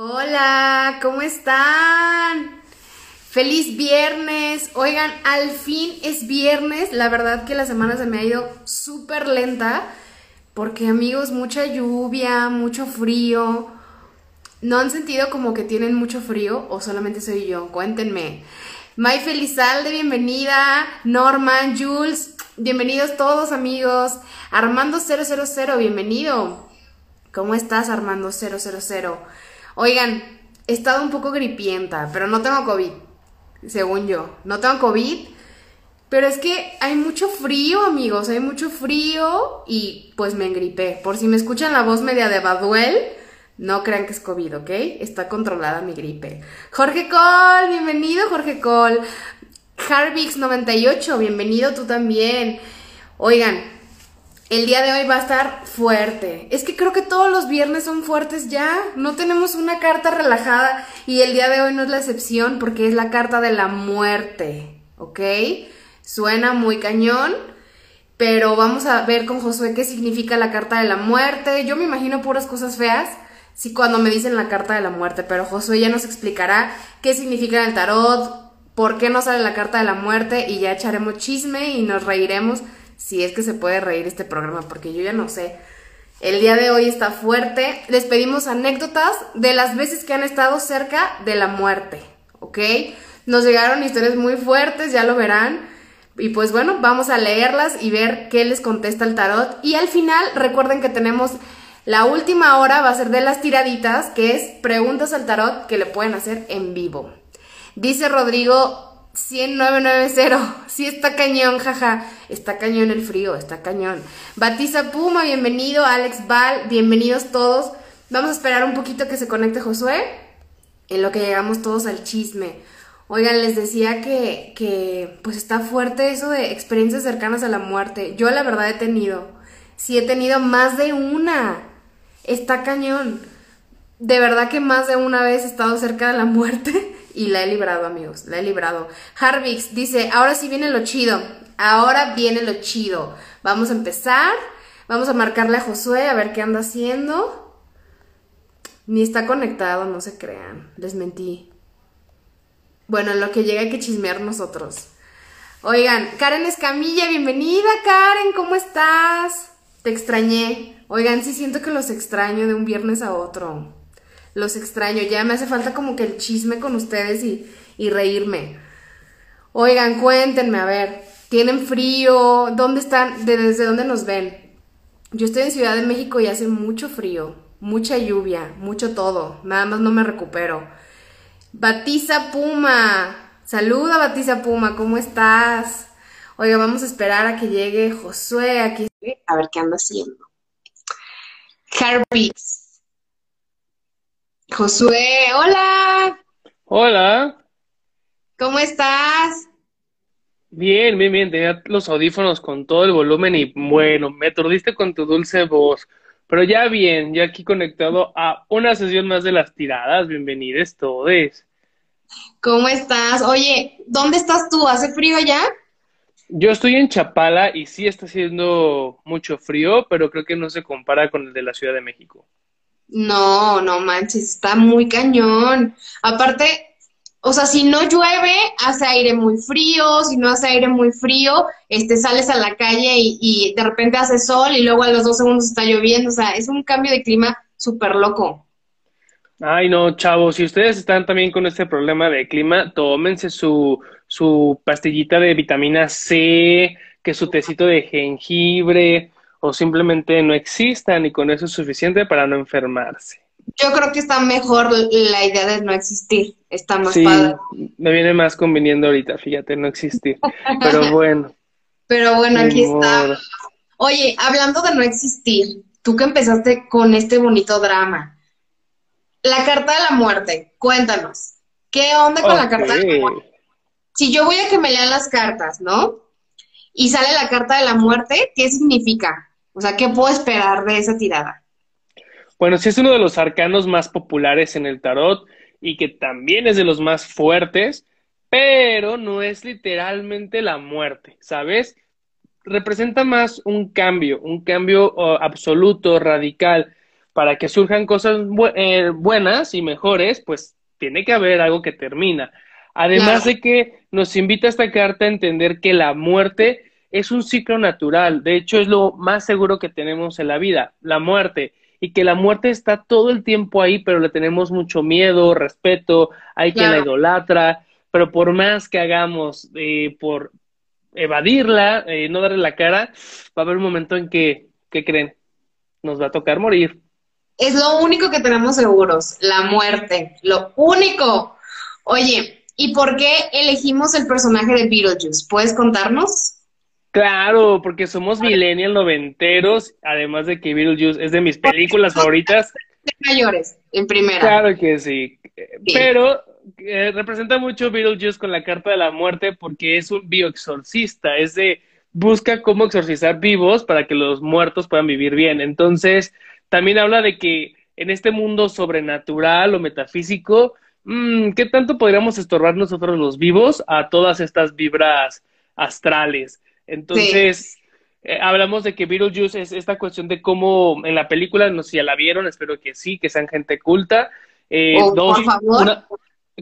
Hola, ¿cómo están? Feliz viernes. Oigan, al fin es viernes. La verdad que la semana se me ha ido súper lenta porque amigos, mucha lluvia, mucho frío. ¿No han sentido como que tienen mucho frío o solamente soy yo? Cuéntenme. May Felizalde, bienvenida. Norman, Jules, bienvenidos todos amigos. Armando 000, bienvenido. ¿Cómo estás Armando 000? Oigan, he estado un poco gripienta, pero no tengo COVID, según yo. No tengo COVID, pero es que hay mucho frío, amigos, hay mucho frío y pues me engripé. Por si me escuchan la voz media de Baduel, no crean que es COVID, ¿ok? Está controlada mi gripe. Jorge Cole, bienvenido Jorge Cole. Harvix98, bienvenido tú también. Oigan, el día de hoy va a estar fuerte. Es que creo que todos los viernes son fuertes ya. No tenemos una carta relajada y el día de hoy no es la excepción porque es la carta de la muerte, ¿ok? Suena muy cañón, pero vamos a ver con Josué qué significa la carta de la muerte. Yo me imagino puras cosas feas, sí, cuando me dicen la carta de la muerte, pero Josué ya nos explicará qué significa el tarot, por qué no sale la carta de la muerte y ya echaremos chisme y nos reiremos si es que se puede reír este programa, porque yo ya no sé. El día de hoy está fuerte. Les pedimos anécdotas de las veces que han estado cerca de la muerte, ¿ok? Nos llegaron historias muy fuertes, ya lo verán. Y pues bueno, vamos a leerlas y ver qué les contesta el tarot. Y al final, recuerden que tenemos la última hora, va a ser de las tiraditas, que es preguntas al tarot que le pueden hacer en vivo. Dice Rodrigo 10990, sí está cañón, jaja, está cañón el frío, está cañón. Batiza Puma, bienvenido, Alex Val, bienvenidos todos. Vamos a esperar un poquito que se conecte Josué, en lo que llegamos todos al chisme. Oigan, les decía que, que pues está fuerte eso de experiencias cercanas a la muerte. Yo la verdad he tenido, sí he tenido más de una. Está cañón. De verdad que más de una vez he estado cerca de la muerte y la he librado, amigos, la he librado. Harvix dice, ahora sí viene lo chido, ahora viene lo chido. Vamos a empezar, vamos a marcarle a Josué a ver qué anda haciendo. Ni está conectado, no se crean, les mentí. Bueno, en lo que llega hay que chismear nosotros. Oigan, Karen Escamilla, bienvenida Karen, ¿cómo estás? Te extrañé. Oigan, sí siento que los extraño de un viernes a otro. Los extraño, ya me hace falta como que el chisme con ustedes y, y reírme. Oigan, cuéntenme, a ver, ¿tienen frío? ¿Dónde están? ¿Desde dónde nos ven? Yo estoy en Ciudad de México y hace mucho frío, mucha lluvia, mucho todo. Nada más no me recupero. Batiza Puma. Saluda, Batiza Puma, ¿cómo estás? Oiga, vamos a esperar a que llegue Josué aquí. A ver qué anda haciendo. Herbix. Josué, hola. Hola. ¿Cómo estás? Bien, bien, bien. Tenía los audífonos con todo el volumen y bueno, me aturdiste con tu dulce voz. Pero ya bien, ya aquí conectado a una sesión más de las tiradas. Bienvenidos todos. ¿Cómo estás? Oye, ¿dónde estás tú? ¿Hace frío allá? Yo estoy en Chapala y sí está haciendo mucho frío, pero creo que no se compara con el de la Ciudad de México. No, no manches, está muy cañón. Aparte, o sea, si no llueve, hace aire muy frío, si no hace aire muy frío, este, sales a la calle y, de repente hace sol y luego a los dos segundos está lloviendo, o sea, es un cambio de clima súper loco. Ay, no, chavos, si ustedes están también con este problema de clima, tómense su, su pastillita de vitamina C, que su tecito de jengibre, o simplemente no existan y con eso es suficiente para no enfermarse. Yo creo que está mejor la idea de no existir, está más Sí, padre. me viene más conveniendo ahorita, fíjate, no existir. Pero bueno, Pero bueno, aquí está. Oye, hablando de no existir, tú que empezaste con este bonito drama, la carta de la muerte, cuéntanos, ¿qué onda con la carta de la muerte? Si yo voy a que me lean las cartas, ¿no? Y sale la carta de la muerte, ¿qué significa? O sea, ¿qué puedo esperar de esa tirada? Bueno, sí es uno de los arcanos más populares en el tarot y que también es de los más fuertes, pero no es literalmente la muerte, ¿sabes? Representa más un cambio, un cambio oh, absoluto, radical. para que surjan cosas eh, buenas y mejores, pues tiene que haber algo que termina. Además de que nos invita esta carta a entender que la muerte es un ciclo natural, de hecho es lo más seguro que tenemos en la vida, la muerte, y que la muerte está todo el tiempo ahí, pero le tenemos mucho miedo, respeto, hay quien la idolatra, pero por más que hagamos eh, por evadirla, eh, no darle la cara, va a haber un momento en que, ¿qué creen? Nos va a tocar morir. Es lo único que tenemos seguros, la muerte, lo único. Oye, ¿y por qué elegimos el personaje de Beetlejuice? ¿Puedes contarnos? Claro, porque somos millennial noventeros, además de que Beetlejuice es de mis películas favoritas. Mayores, en primera. Claro que sí. Pero eh, representa mucho Beetlejuice con la carta de la muerte porque es un bioexorcista, es de busca cómo exorcizar vivos para que los muertos puedan vivir bien. Entonces, también habla de que en este mundo sobrenatural o metafísico, mmm, ¿qué tanto podríamos estorbar nosotros los vivos a todas estas vibras astrales? Entonces, eh, hablamos de que Beetlejuice es esta cuestión de cómo en la película, no sé si ya la vieron, espero que sí, que sean gente culta. Eh, oh, dos,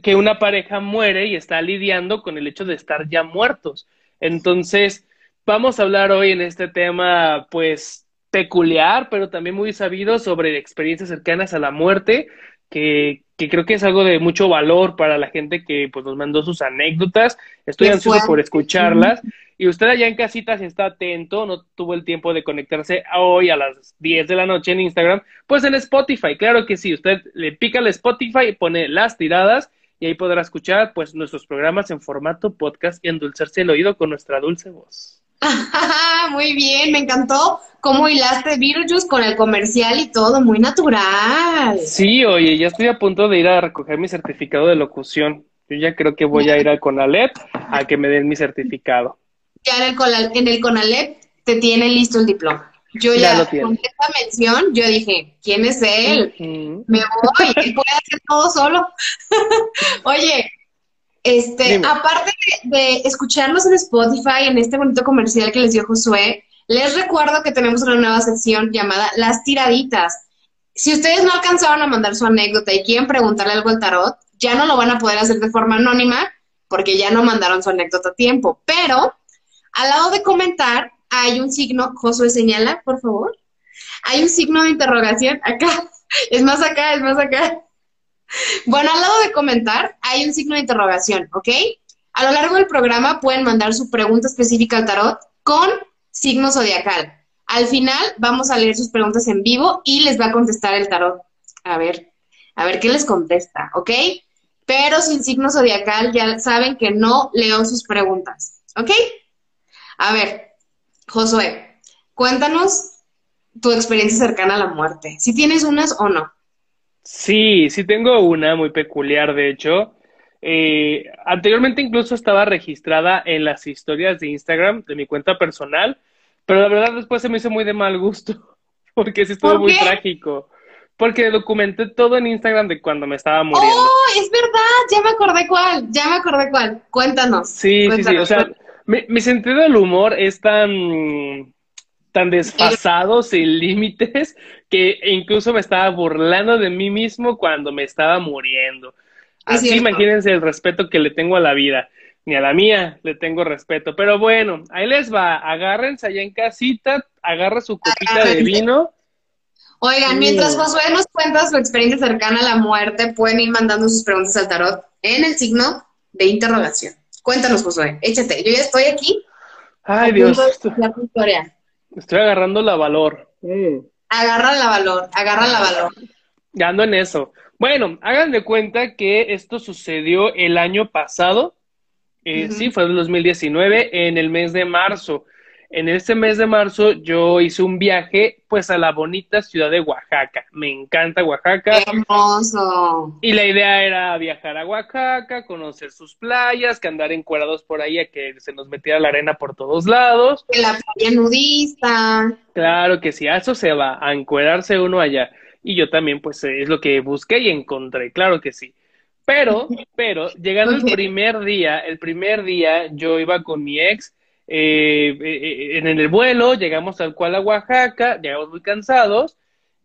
que una pareja muere y está lidiando con el hecho de estar ya muertos. Entonces, vamos a hablar hoy en este tema, pues, peculiar, pero también muy sabido sobre experiencias cercanas a la muerte, que, que creo que es algo de mucho valor para la gente que pues, nos mandó sus anécdotas. Estoy ansioso por escucharlas. Y usted allá en casita, si está atento, no tuvo el tiempo de conectarse hoy a las 10 de la noche en Instagram, pues en Spotify, claro que sí, usted le pica al Spotify y pone las tiradas y ahí podrá escuchar pues nuestros programas en formato podcast y endulzarse el oído con nuestra dulce voz. muy bien, me encantó cómo hilaste Beetlejuice con el comercial y todo, muy natural. Sí, oye, ya estoy a punto de ir a recoger mi certificado de locución. Yo ya creo que voy a ir al CONALEP a que me den mi certificado. Ya en el, en el CONALEP te tiene listo el diploma. Yo ya, con esta mención, yo dije, ¿quién es él? Me voy, él puede hacer todo solo. Oye, este, aparte de, escucharnos en Spotify, en este bonito comercial que les dio Josué, les recuerdo que tenemos una nueva sección llamada Las Tiraditas. Si ustedes no alcanzaron a mandar su anécdota y quieren preguntarle algo al tarot, ya no lo van a poder hacer de forma anónima porque ya no mandaron su anécdota a tiempo. Pero al lado de comentar hay un signo, Josué señala, por favor. Hay un signo de interrogación acá. Es más acá, es más acá. Bueno, al lado de comentar hay un signo de interrogación, ¿ok? A lo largo del programa pueden mandar su pregunta específica al tarot con signo zodiacal. Al final vamos a leer sus preguntas en vivo y les va a contestar el tarot. A ver, a ver qué les contesta, ¿ok? Pero sin signo zodiacal ya saben que no leo sus preguntas, ¿ok? A ver, Josué, cuéntanos tu experiencia cercana a la muerte. Si tienes unas o no. Sí, sí tengo una muy peculiar, de hecho. Eh, anteriormente incluso estaba registrada en las historias de Instagram de mi cuenta personal, pero la verdad después se me hizo muy de mal gusto, porque sí estuvo muy trágico. Porque documenté todo en Instagram de cuando me estaba muriendo. ¡Oh, es verdad! Ya me acordé cuál, ya me acordé cuál. Cuéntanos. Sí, sí, sí, o sea, mi, sentido del humor es tan, tan desfasado, sin límites, que incluso me estaba burlando de mí mismo cuando me estaba muriendo. Así imagínense el respeto que le tengo a la vida. Ni a la mía le tengo respeto. Pero bueno, ahí les va. Agárrense allá en casita, agarra su copita de vino. Oigan, mientras Josué nos cuenta su experiencia cercana a la muerte, pueden ir mandando sus preguntas al tarot en el signo de interrogación. Cuéntanos, Josué, échate. Yo ya estoy aquí. Ay, Dios. Estoy, agarrando la valor. Agarra la valor, agarra la valor. Ya ando en eso. Bueno, hagan de cuenta que esto sucedió el año pasado. Eh, sí, fue en 2019, en el mes de marzo. En este mes de marzo yo hice un viaje pues a la bonita ciudad de Oaxaca. Me encanta Oaxaca. hermoso! Y la idea era viajar a Oaxaca, conocer sus playas, que andar encuerados por ahí a que se nos metiera la arena por todos lados. La playa nudista. Claro que sí, a eso se va, a encuerarse uno allá. Y yo también pues es lo que busqué y encontré, claro que sí. Pero, pero, llegando el primer día, el primer día yo iba con mi ex eh, eh, en el vuelo, llegamos tal cual a Oaxaca, llegamos muy cansados,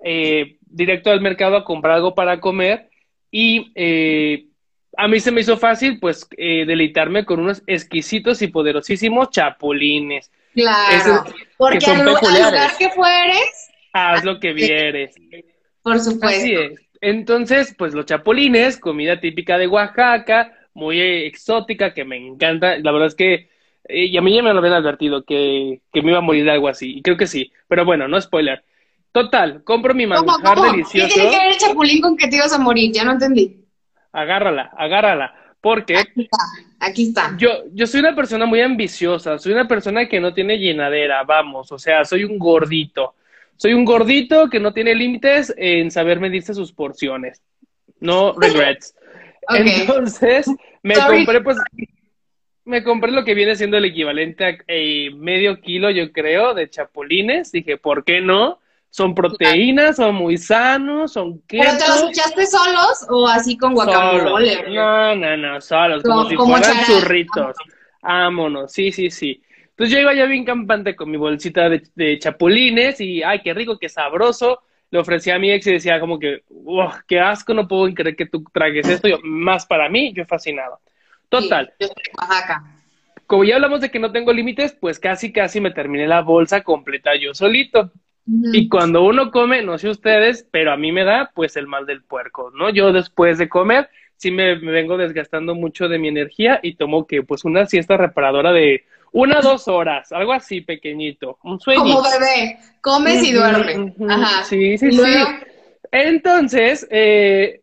eh, directo al mercado a comprar algo para comer y eh, a mí se me hizo fácil pues eh, deleitarme con unos exquisitos y poderosísimos chapulines. Claro, porque al, lugar que fueres, haz lo que vieres. Por supuesto. Así es. Entonces, pues los chapulines, comida típica de Oaxaca, muy exótica, que me encanta. La verdad es que, y a mí ya me lo habían advertido, que, que me iba a morir de algo así. Y creo que sí. Pero bueno, no spoiler. Total, compro mi manjar delicioso. ¿Qué tiene que ver el chapulín con que te ibas a morir? Ya no entendí. Agárrala, agárrala. Porque aquí está, aquí está. Yo, yo soy una persona muy ambiciosa, soy una persona que no tiene llenadera, vamos, o sea, soy un gordito. Soy un gordito que no tiene límites en saber medirse sus porciones. No regrets. Entonces, me compré pues me compré lo que viene siendo el equivalente a eh, medio kilo, yo creo, de chapulines. Dije, ¿por qué no? Son proteínas, son muy sanos, son keto. ¿Pero te los echaste solos o así con guacamole? No, no, no, solos, como, si fueran churritos. Vámonos, sí, sí, sí. Entonces yo iba ya bien campante con mi bolsita de, chapulines y, ay, qué rico, qué sabroso. Le ofrecía a mi ex y decía como que, qué asco, no puedo creer que tú tragues esto. Yo, más para mí, yo fascinado. Total. yo estoy Oaxaca. Como ya hablamos de que no tengo límites, pues casi, casi me terminé la bolsa completa yo solito. Y cuando uno come, no sé ustedes, pero a mí me da pues el mal del puerco, ¿no? Yo después de comer sí me, vengo desgastando mucho de mi energía y tomo que pues una siesta reparadora de una dos horas, algo así pequeñito, un sueño. Como bebé, comes y duermes. Ajá. Sí, sí, sí. Entonces, eh,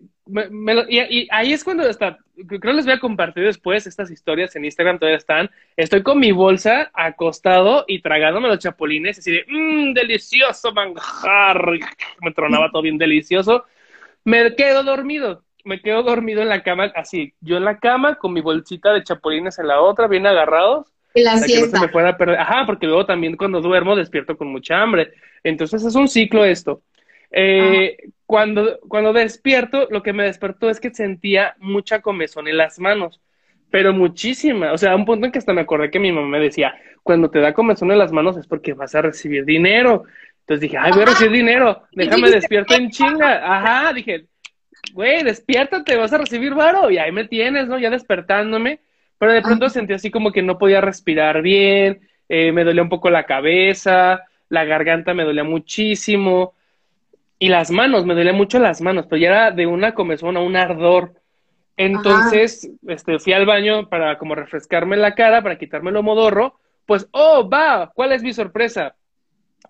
y, ahí es cuando está, creo les voy a compartir después estas historias en Instagram, todavía están. Estoy con mi bolsa acostado y tragándome los chapulines, así de, mmm, delicioso manjar. Me tronaba todo bien delicioso. Me quedo dormido, me quedo dormido en la cama, así, yo en la cama con mi bolsita de chapulines en la otra, bien agarrados. Y la siesta. me fuera a perder. Ajá, porque luego también cuando duermo despierto con mucha hambre. Entonces es un ciclo esto. Eh, cuando, cuando despierto, lo que me despertó es que sentía mucha comezón en las manos, pero muchísima. O sea, a un punto en que hasta me acordé que mi mamá me decía, cuando te da comezón en las manos es porque vas a recibir dinero. Entonces dije, ay, voy a recibir dinero, déjame despierto en chinga. Ajá, dije, güey, despiértate, vas a recibir varo. Y ahí me tienes, ¿no? Ya despertándome. Pero de pronto sentí así como que no podía respirar bien, eh, me dolía un poco la cabeza, la garganta me dolía muchísimo y las manos, me dolía mucho las manos, pero ya era de una comezón a un ardor. Entonces, este, fui al baño para como refrescarme la cara, para quitarme el modorro, pues, oh, va, ¿cuál es mi sorpresa?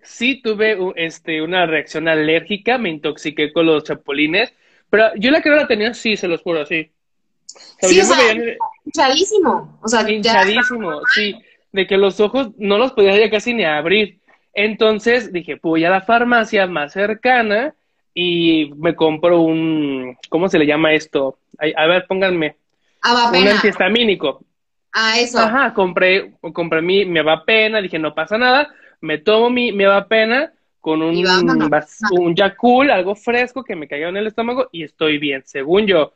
Sí tuve este, una reacción alérgica, me intoxiqué con los chapulines, pero yo la que no la tenía, sí, se los juro, sí. sí, o sea, hinchadísimo, o sea, hinchadísimo, sí, de que los ojos no los podía ya casi ni abrir. Entonces dije, voy a la farmacia más cercana y me compro un, ¿cómo se le llama esto? A, ver, pónganme. Un antihistamínico. Ah, eso. Ajá, compré, compré mi, mi avapena, dije, no pasa nada, me tomo mi, mi avapena con un, un Yakul, algo fresco que me caiga en el estómago y estoy bien, según yo.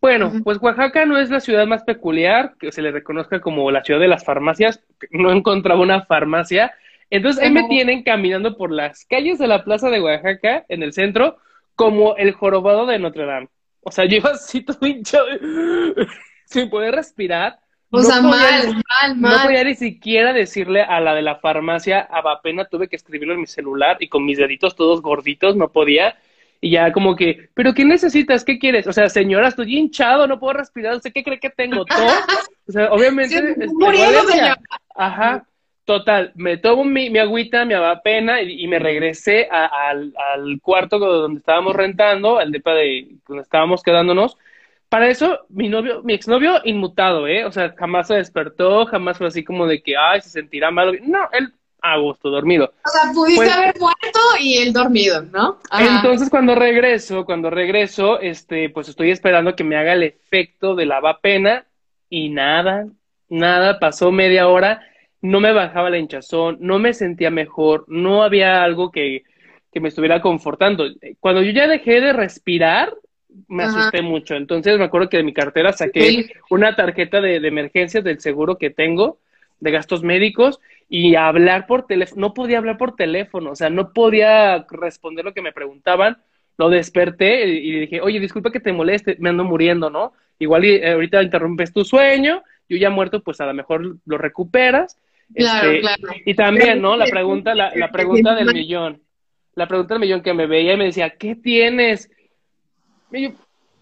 Bueno, pues Oaxaca no es la ciudad más peculiar, que se le reconozca como la ciudad de las farmacias. No encontraba una farmacia entonces ahí me tienen caminando por las calles de la plaza de Oaxaca, en el centro, como el jorobado de Notre Dame. O sea, yo iba así todo hinchado, sin poder respirar. O sea, mal, mal, mal. No podía ni siquiera decirle a la de la farmacia, a pena tuve que escribirlo en mi celular y con mis deditos todos gorditos, no podía. Y ya como que, ¿pero qué necesitas? ¿Qué quieres? O sea, señora, estoy hinchado, no puedo respirar, ¿usted qué cree que tengo? ¿Todo? O sea, obviamente... Sí, Ajá. Total, me tomo mi, mi agüita, me daba pena y, me regresé al, cuarto donde estábamos rentando, al depa de donde estábamos quedándonos. Para eso, mi novio, mi exnovio inmutado, ¿eh? O sea, jamás se despertó, jamás fue así como de que, ay, se sentirá mal. No, él a gusto, dormido. O sea, pudiste pues haber muerto y él dormido, ¿no? Entonces, cuando regreso, cuando regreso, este, pues estoy esperando que me haga el efecto de la pena y nada, nada, pasó media hora no me bajaba la hinchazón, no me sentía mejor, no había algo que, que me estuviera confortando. Cuando yo ya dejé de respirar, me asusté mucho. Entonces me acuerdo que de mi cartera saqué una tarjeta de, de, emergencias del seguro que tengo de gastos médicos y hablar por teléfono, no podía hablar por teléfono, o sea, no podía responder lo que me preguntaban. Lo desperté y dije, oye, disculpa que te moleste, me ando muriendo, ¿no? Igual eh, ahorita interrumpes tu sueño, yo ya muerto, pues a lo mejor lo recuperas. Claro, Este, claro. Y también, ¿no? La pregunta, la, la pregunta del millón. La pregunta del millón que me veía y me decía, ¿qué tienes? Y yo,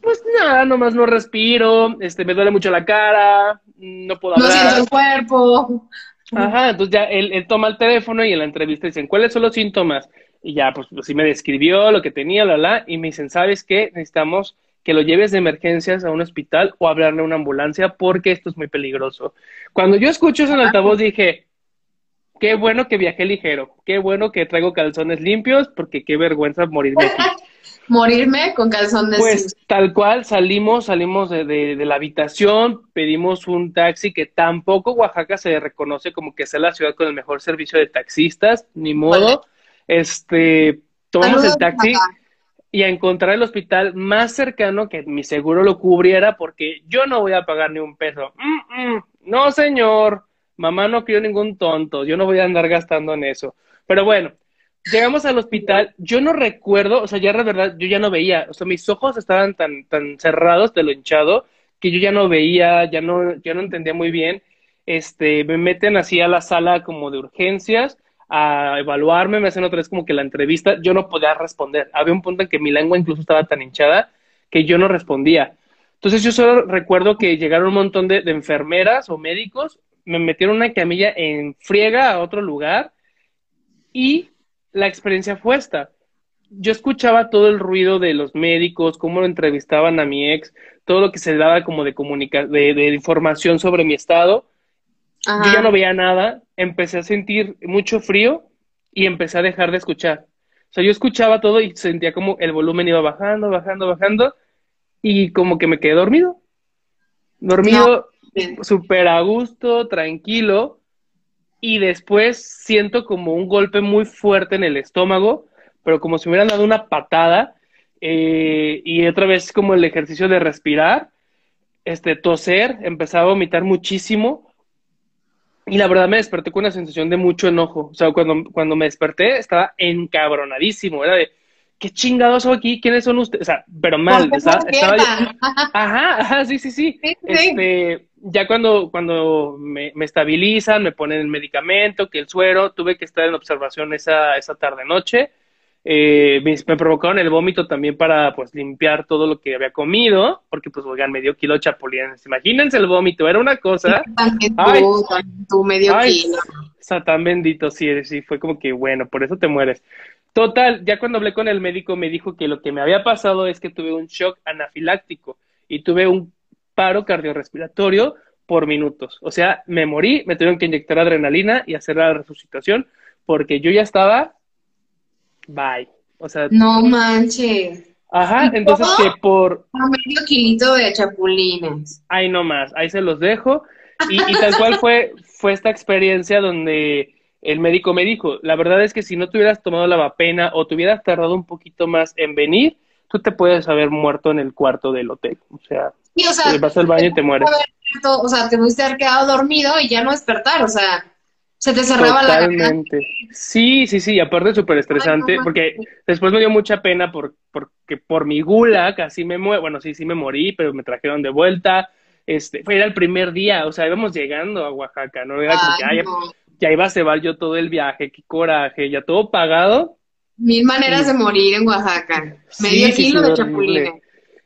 pues nada, nomás no respiro, este, me duele mucho la cara, no puedo No hablar. siento el cuerpo. Ajá, entonces ya él, él toma el teléfono y en la entrevista dicen, ¿cuáles son los síntomas? Y ya, pues así me describió lo que tenía, la, la, y me dicen, ¿sabes qué? Necesitamos que lo lleves de emergencias a un hospital o hablarle a una ambulancia porque esto es muy peligroso. Cuando yo escucho eso en altavoz dije, qué bueno que viajé ligero, qué bueno que traigo calzones limpios porque qué vergüenza morirme aquí. Morirme con calzones. Pues tal cual salimos, salimos de, de- de la habitación, pedimos un taxi que tampoco Oaxaca se reconoce como que sea la ciudad con el mejor servicio de taxistas, ni modo. Este, tomamos Saludos, el taxi. Y a encontrar el hospital más cercano que mi seguro lo cubriera porque yo no voy a pagar ni un peso. Mm, mm. No, señor, mamá no crió ningún tonto, yo no voy a andar gastando en eso. Pero bueno, llegamos al hospital, yo no recuerdo, o sea, ya la verdad, yo ya no veía, o sea, mis ojos estaban tan, tan cerrados de lo hinchado que yo ya no veía, ya no, ya no entendía muy bien. Este, me meten así a la sala como de urgencias a evaluarme, me hacen otra vez como que la entrevista, yo no podía responder. Había un punto en que mi lengua incluso estaba tan hinchada que yo no respondía. Entonces yo solo recuerdo que llegaron un montón de, enfermeras o médicos, me metieron una camilla en friega a otro lugar y la experiencia fue esta. Yo escuchaba todo el ruido de los médicos, cómo lo entrevistaban a mi ex, todo lo que se daba como de, comunica de información sobre mi estado. Ajá. Yo ya no veía nada, empecé a sentir mucho frío y empecé a dejar de escuchar. O sea, yo escuchaba todo y sentía como el volumen iba bajando, bajando, bajando y como que me quedé dormido. Dormido, súper a gusto, tranquilo y después siento como un golpe muy fuerte en el estómago, pero como si me hubieran dado una patada eh, y otra vez como el ejercicio de respirar, este, toser, empezaba a vomitar muchísimo y la verdad me desperté con una sensación de mucho enojo. O sea, cuando, cuando me desperté estaba encabronadísimo. Era de, ¿qué chingados hago aquí? ¿Quiénes son ustedes? O sea, pero mal. ¿Por qué Estaba, yo-? Ajá, ajá, sí, sí, sí. Sí, sí. Este, ya cuando, cuando me, me estabilizan, me ponen el medicamento, que el suero, tuve que estar en observación esa, esa tarde-noche. Eh, me, me provocaron el vómito también para, pues, limpiar todo lo que había comido, porque, pues, oigan, me dio kilo chapulines. Imagínense el vómito, era una cosa... También Ay. tú, también tú medio Ay, kilo. Satán bendito, sí, sí, fue como que, bueno, por eso te mueres. Total, ya cuando hablé con el médico me dijo que lo que me había pasado es que tuve un shock anafiláctico y tuve un paro cardiorrespiratorio por minutos. O sea, me morí, me tuvieron que inyectar adrenalina y hacer la resucitación porque yo ya estaba, bye. O sea, No manches. ajá, ¿Y entonces que por, Un medio kilito de chapulines. ahí nomás, ahí se los dejo. Y, y tal cual fue, fue esta experiencia donde el médico me dijo, la verdad es que si no te hubieras tomado la vapena o te hubieras tardado un poquito más en venir, tú te puedes haber muerto en el cuarto del hotel. O sea, Sí, o sea, te vas al baño y te mueres. o sea, te pudiste haber quedado dormido y ya no despertar, o sea, se te cerraba la garganta. Totalmente. Sí, sí, sí, y aparte súper estresante, Ay, no porque después me dio mucha pena por, porque por mi gula casi me muero, bueno, sí, sí me morí, pero me trajeron de vuelta. Este, fue era el primer día, o sea, íbamos llegando a Oaxaca, ¿no? Era como que, Ay, no. ya iba a cebar yo todo el viaje, qué coraje, ya todo pagado. Mil maneras Sí. de morir en Oaxaca. Medio sí, sí, kilo de chapulines.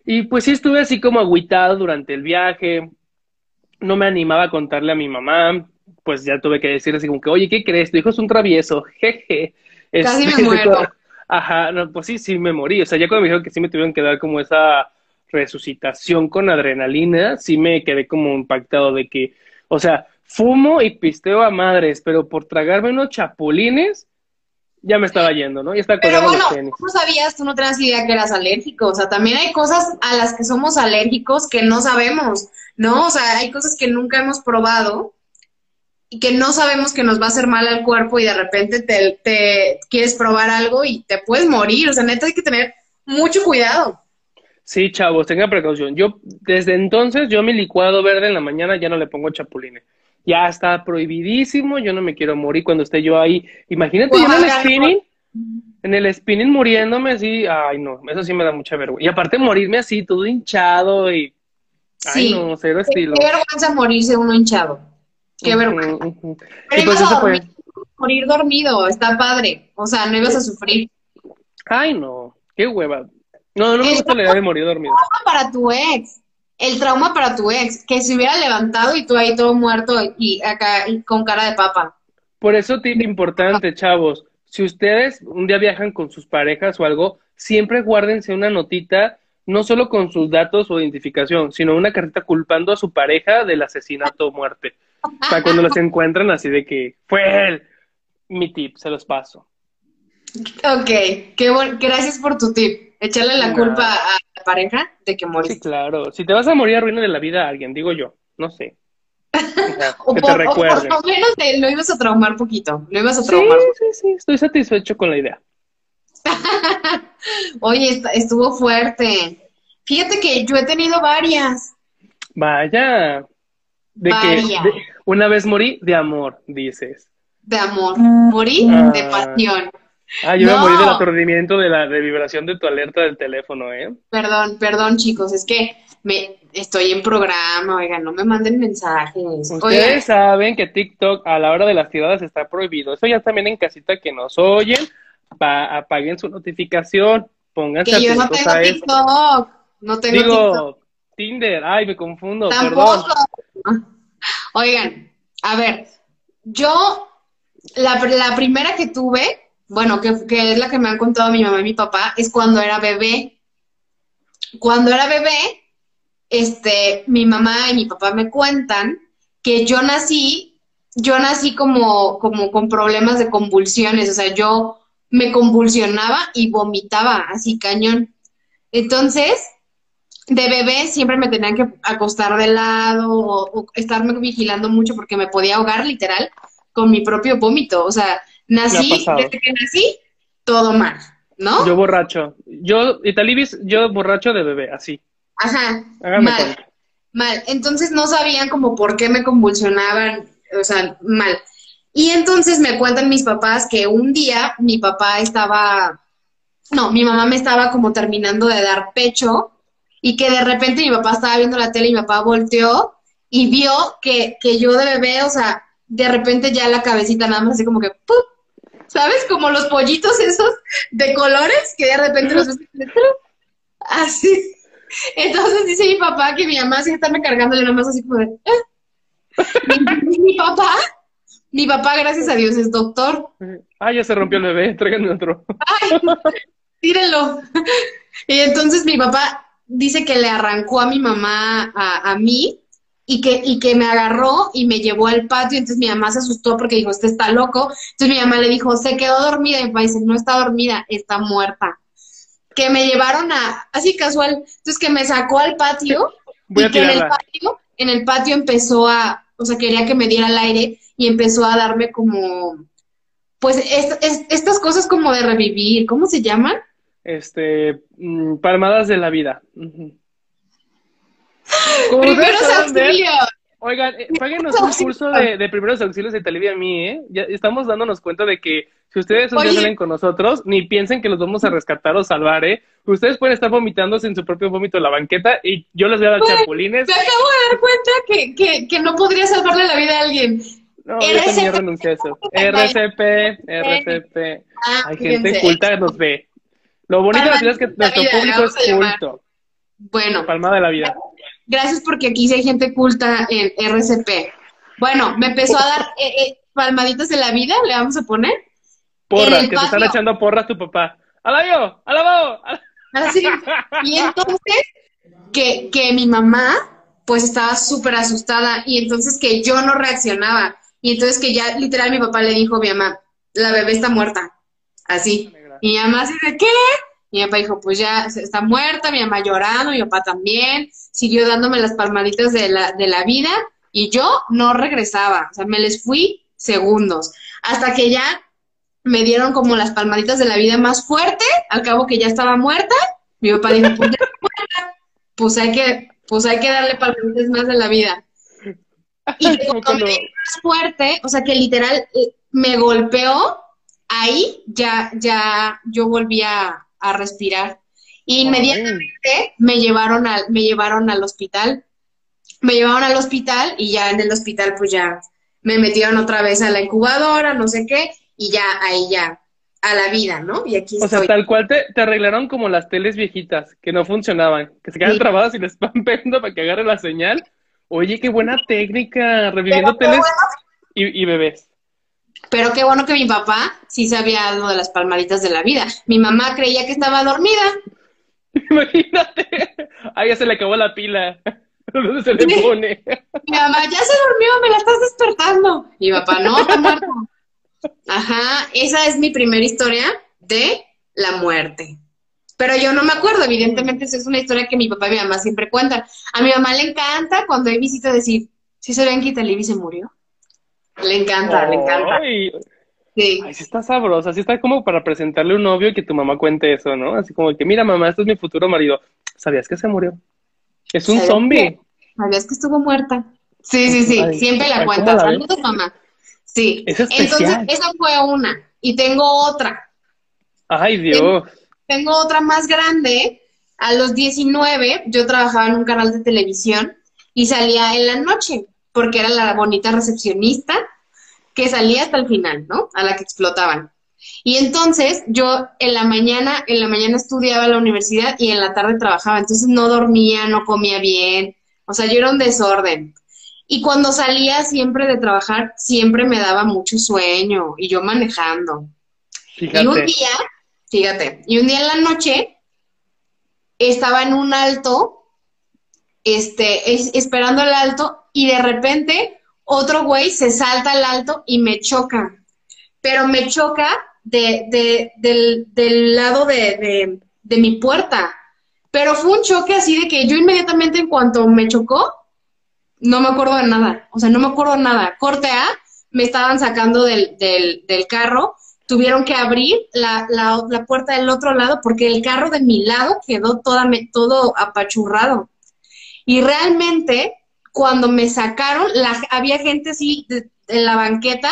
Y pues sí estuve así como agüitado durante el viaje, no me animaba a contarle a mi mamá, pues ya tuve que decir así como que, oye, ¿qué crees? Tu hijo es un travieso, jeje. Casi me Este, muero. Ajá, no, pues sí, sí me morí. O sea, ya cuando me dijeron que sí me tuvieron que dar como esa resucitación con adrenalina, sí me quedé como impactado de que, o sea, fumo y pisteo a madres, pero por tragarme unos chapulines, ya me estaba yendo, ¿no? Ya estaba Pero bueno, los tenis. tú no sabías, tú no tenías idea que eras alérgico. O sea, también hay cosas a las que somos alérgicos que no sabemos, ¿no? O sea, hay cosas que nunca hemos probado que no sabemos que nos va a hacer mal al cuerpo y de repente te, te quieres probar algo y te puedes morir. O sea, neta hay que tener mucho cuidado. Sí, chavos, tengan precaución. Yo, desde entonces, yo mi licuado verde en la mañana ya no le pongo chapulines. ya está prohibidísimo, yo no me quiero morir cuando esté yo ahí. Imagínate yo en el spinning, en el spinning muriéndome así, ay no, eso sí me da mucha vergüenza. Y aparte morirme así, todo hinchado y... Ay no, cero estilo. Qué vergüenza morirse uno hinchado. Qué vergüenza. y pues eso fue... Morir dormido, está padre. O sea, no ibas a sufrir. Ay no, qué hueva. No, no me gusta la idea de morir dormido. Para tu ex el trauma para tu ex, que se hubiera levantado y tú ahí todo muerto y acá con cara de papa. Por eso, tip importante, chavos, si ustedes un día viajan con sus parejas o algo, siempre guárdense una notita, no solo con sus datos o identificación, sino una cartita culpando a su pareja del asesinato o muerte. Para cuando los encuentran así de que fue él. Mi tip, se los paso. Ok, qué bueno. Gracias por tu tip. Echarle la culpa a la pareja de que moriste. Sí, claro. Si te vas a morir, arruina de la vida a alguien, digo yo. No sé. O, que te recuerde. por, lo menos lo ibas a traumar poquito. Lo ibas a traumar. Sí, sí, sí. Estoy satisfecho con la idea. Oye, estuvo fuerte. Fíjate que yo he tenido varias. Vaya. De que una vez morí de amor, dices. De amor. Morí de ah. pasión. Ah, yo me morí del aturdimiento de la de vibración de tu alerta del teléfono, ¿eh? Perdón, perdón, chicos, es que me estoy en programa, oigan, no me manden mensajes. Ustedes saben que TikTok a la hora de las tiradas está prohibido. Eso ya también en casita que nos oyen, apaguen su notificación, pónganse que yo no tengo TikTok, no tengo Digo, Tinder, ay, me confundo, perdón. Oigan, a ver, yo la, la primera que tuve bueno, que, es la que me han contado mi mamá y mi papá, es cuando era bebé. Cuando era bebé, este, mi mamá y mi papá me cuentan que yo nací, yo nací como, como con problemas de convulsiones, o sea, yo me convulsionaba y vomitaba así cañón. Entonces, de bebé siempre me tenían que acostar de lado o, o, estarme vigilando mucho porque me podía ahogar literal con mi propio vómito. O sea, Nací, desde que nací, todo mal, ¿no? Yo borracho. Yo, Italibis, yo borracho de bebé, así. Ajá. mal. Mal. Entonces no sabían como por qué me convulsionaban, o sea, mal. Y entonces me cuentan mis papás que un día mi papá estaba, no, mi mamá me estaba como terminando de dar pecho y que de repente mi papá estaba viendo la tele y mi papá volteó y vio que, que yo de bebé, o sea, de repente ya la cabecita nada más así como que ¡pum! ¿sabes? Como los pollitos esos de colores que de repente los ves así. Entonces dice mi papá que mi mamá sí está cargando y nada más así como de, ¿eh? mi, papá, mi papá, gracias a Dios, es doctor. Ah, ya se rompió el bebé, tráiganme otro. Ay, tírenlo. Y entonces mi papá dice que le arrancó a mi mamá a, a mí y que, y que me agarró y me llevó al patio, entonces mi mamá se asustó porque dijo, este está loco, entonces mi mamá le dijo, se quedó dormida, y mi papá dice, no está dormida, está muerta. Que me llevaron a, así casual, entonces que me sacó al patio, y que en el patio, en el patio empezó a, o sea, quería que me diera el aire y empezó a darme como, pues estas cosas como de revivir, ¿cómo se llaman? Este, mm, palmadas de la vida. Primeros auxilios. Oigan, eh, páguenos un curso de, de, primeros auxilios de Talibia a mí, ¿eh? Ya estamos dándonos cuenta de que si ustedes un día salen con nosotros, ni piensen que los vamos a rescatar o salvar, ¿eh? Ustedes pueden estar vomitándose en su propio vómito en la banqueta y yo les voy a dar chapulines. Me acabo de dar cuenta que, que, que no podría salvarle la vida a alguien. No, yo también renuncié a eso. RCP, RCP. Ah, Hay gente culta que nos ve. Lo bonito de la vida es que nuestro público es culto. Bueno. Palma de la vida. Gracias porque aquí sí hay gente culta en RCP. Bueno, me empezó a dar eh, eh, palmaditas de la vida, le vamos a poner. Porras, que te están echando porras tu papá. ¡Alabio! ¡Alabao! Así. Y entonces, que, que mi mamá, pues estaba súper asustada y entonces que yo no reaccionaba. Y entonces que ya literal mi papá le dijo a mi mamá, la bebé está muerta. Así. Y mi mamá así de, ¿qué? Mi papá dijo, pues ya está muerta, mi mamá llorando, mi papá también, siguió dándome las palmaditas de la, de la vida y yo no regresaba, o sea, me les fui segundos, hasta que ya me dieron como las palmaditas de la vida más fuerte, al cabo que ya estaba muerta, mi papá dijo, pues, ya muerta, pues hay que, pues hay que darle palmaditas más de la vida. Y cuando me más fuerte, o sea, que literal eh, me golpeó, ahí ya, ya yo volví a, respirar. inmediatamente me llevaron, al, me llevaron al hospital. Me llevaron al hospital y ya en el hospital pues ya me metieron otra vez a la incubadora, no sé qué, y ya ahí ya a la vida, ¿no? Y aquí O sea, tal cual te, arreglaron como las teles viejitas, que no funcionaban, que se quedan trabadas y les van pegando para que agarre la señal. Oye, qué buena técnica, reviviendo teles y, bebés. Pero qué bueno que mi papá sí sabía algo de las palmaditas de la vida. Mi mamá creía que estaba dormida. Imagínate. Ahí ya se le acabó la pila. ¿Dónde se le pone? Mi mamá, ya se durmió, me la estás despertando. Mi papá, no, está muerto. Ajá, esa es mi primera historia de la muerte. Pero yo no me acuerdo, evidentemente esa es una historia que mi papá y mi mamá siempre cuentan. A mi mamá le encanta cuando hay visita decir, ¿sí sabían que Libby se murió? Le encanta, le encanta. Sí. Ay, sí está sabrosa, sí está como para presentarle un novio y que tu mamá cuente eso, ¿no? Así como que, mira mamá, este es mi futuro marido. ¿Sabías que se murió? Es un zombie. ¿Sabías que estuvo muerta? Sí, sí, sí, siempre la cuenta. Saludos, mamá. Sí. Entonces, esa fue una. Y tengo otra. Ay, Dios. Tengo, otra más grande. A los 19, yo trabajaba en un canal de televisión y salía en la noche, porque era la bonita recepcionista que salía hasta el final, ¿no? A la que explotaban. Y entonces yo en la mañana, en la mañana estudiaba en la universidad y en la tarde trabajaba, entonces no dormía, no comía bien, o sea, yo era un desorden. Y cuando salía siempre de trabajar, siempre me daba mucho sueño y yo manejando. Y un día, fíjate, y un día en la noche estaba en un alto, este, esperando el alto y de repente otro güey se salta al alto y me choca. Pero me choca de, de, del, del, lado de, de, de mi puerta. Pero fue un choque así de que yo inmediatamente en cuanto me chocó, no me acuerdo de nada, o sea, no me acuerdo de nada. Corte A, me estaban sacando del, del, del carro, tuvieron que abrir la, la, la, puerta del otro lado porque el carro de mi lado quedó toda, todo apachurrado. Y realmente, cuando me sacaron, la, había gente así en la banqueta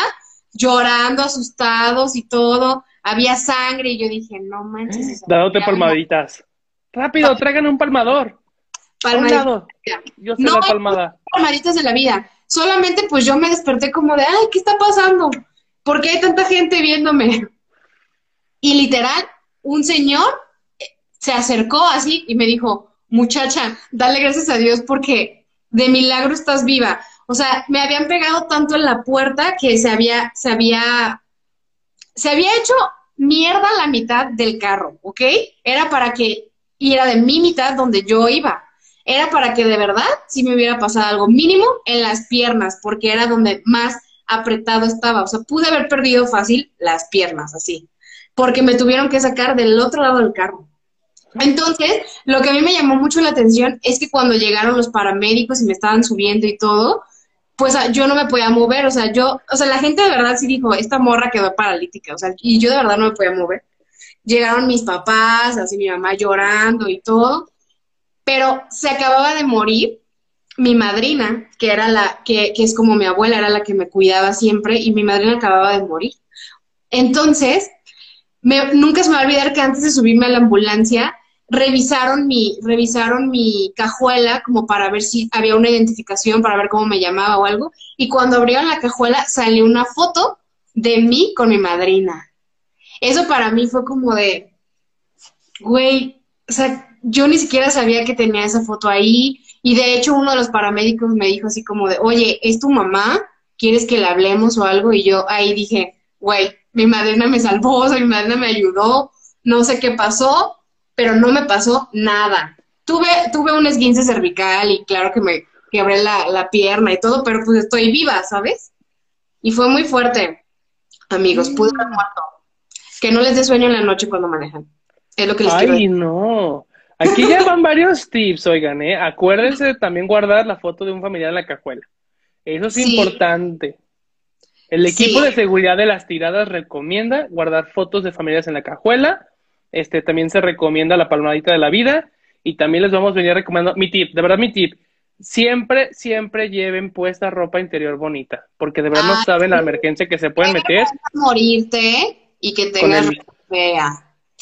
llorando, asustados y todo. Había sangre y yo dije, no manches. Dándote palmaditas. Rápido, traigan un palmador. Palmaditas. Yo sé la palmada. Palmaditas de la vida. Solamente pues yo me desperté como de, ay, ¿qué está pasando? ¿Por qué hay tanta gente viéndome? Y literal, un señor eh, se acercó así y me dijo, muchacha, dale gracias a Dios porque de milagro estás viva. O sea, me habían pegado tanto en la puerta que se había, se había, se había hecho mierda la mitad del carro, ¿ok? Era para que, y era de mi mitad donde yo iba era para que de verdad sí me hubiera pasado algo mínimo en las piernas, porque era donde más apretado estaba. O sea, pude haber perdido fácil las piernas, así, porque me tuvieron que sacar del otro lado del carro. Entonces, lo que a mí me llamó mucho la atención es que cuando llegaron los paramédicos y me estaban subiendo y todo, pues ah, yo no me podía mover, o sea, yo, o sea, la gente de verdad sí dijo, esta morra quedó paralítica, o sea, y yo de verdad no me podía mover. Llegaron mis papás, así mi mamá llorando y todo, pero se acababa de morir mi madrina, que era la, que, es como mi abuela, era la que me cuidaba siempre, y mi madrina acababa de morir. Entonces, nunca se me va a olvidar que antes de subirme a la ambulancia, revisaron mi, revisaron mi cajuela como para ver si había una identificación, para ver cómo me llamaba o algo, y cuando abrieron la cajuela salió una foto de mí con mi madrina. Eso para mí fue como de, güey, o sea, yo ni siquiera sabía que tenía esa foto ahí y de hecho uno de los paramédicos me dijo así como de, oye, ¿es tu mamá? ¿Quieres que le hablemos o algo? Y yo ahí dije, güey, mi madrina me salvó, o sea, mi madrina me ayudó, no sé qué pasó, pero no me pasó nada. Tuve, tuve un esguince cervical y claro que me quebré la, la pierna y todo, pero pues estoy viva, ¿sabes? Y fue muy fuerte, amigos, pude haber muerto. Que no les dé sueño en la noche cuando manejan. Es lo que les Ay, no. Aquí ya van varios tips, oigan, ¿eh? Acuérdense de también guardar la foto de un familiar en la cajuela. Eso es importante. El equipo de seguridad de las tiradas recomienda guardar fotos de familiares en la cajuela. Este también se recomienda la palmadita de la vida. Y también les vamos a venir recomendando mi tip, de verdad mi tip. siempre, siempre lleven puesta ropa interior bonita, porque de verdad no saben la emergencia que se pueden meter. morirte y que tengas el- fea.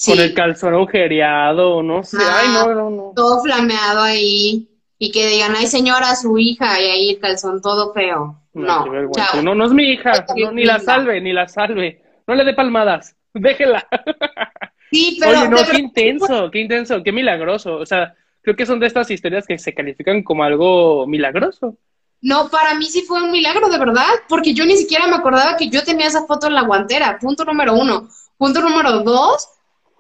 Con el calzón agujereado, no sé. Ah, Ay, no, no, no. Todo flameado ahí. Y que digan, ay señora, su hija, y ahí el calzón todo feo. No, chao. No, no es mi hija. No, ni la salve, ni la salve. No le dé palmadas. Déjela. Sí, pero Oye, no, qué intenso, qué intenso, qué milagroso. O sea, creo que son de estas historias que se califican como algo milagroso. No, para mí sí fue un milagro, de verdad, porque yo ni siquiera me acordaba que yo tenía esa foto en la guantera. Punto número uno. Punto número dos,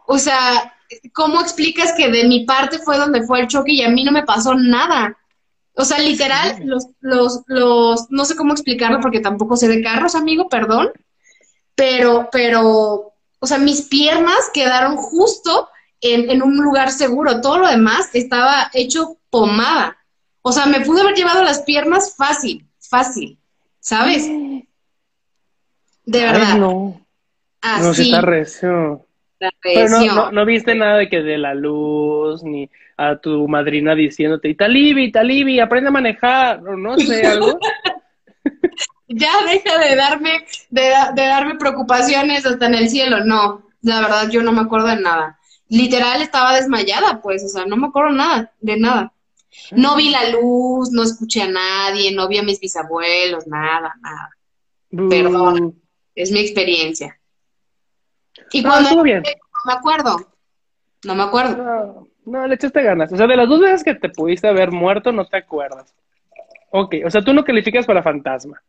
o sea, ¿cómo explicas que de mi parte fue donde fue el choque y a mí no me pasó nada? O sea, literal, los, los, los, no sé cómo explicarlo porque tampoco sé de carros, amigo, perdón, pero, pero, o sea, mis piernas quedaron justo en, en un lugar seguro. Todo lo demás estaba hecho pomada. O sea, me pude haber llevado las piernas fácil, fácil, ¿sabes? De Ay, verdad. no. No, sí Así, está recio. Pero no, no, no viste nada de que de la luz, ni a tu madrina diciéndote, Italibi, Italibi, aprende a manejar, o no sé, algo. Ya deja de darme, de, de darme preocupaciones hasta en el cielo. No, la verdad yo no me acuerdo de nada. Literal estaba desmayada, pues, o sea, no me acuerdo nada, de nada. No vi la luz, no escuché a nadie, no vi a mis bisabuelos, nada, nada. Perdón. Bu. Es mi experiencia. Y No, cuando bien. no me acuerdo, no me acuerdo. No, no, le echaste ganas. O sea, de las dos veces que te pudiste haber muerto, no te acuerdas. Ok, o sea, tú no calificas para fantasma.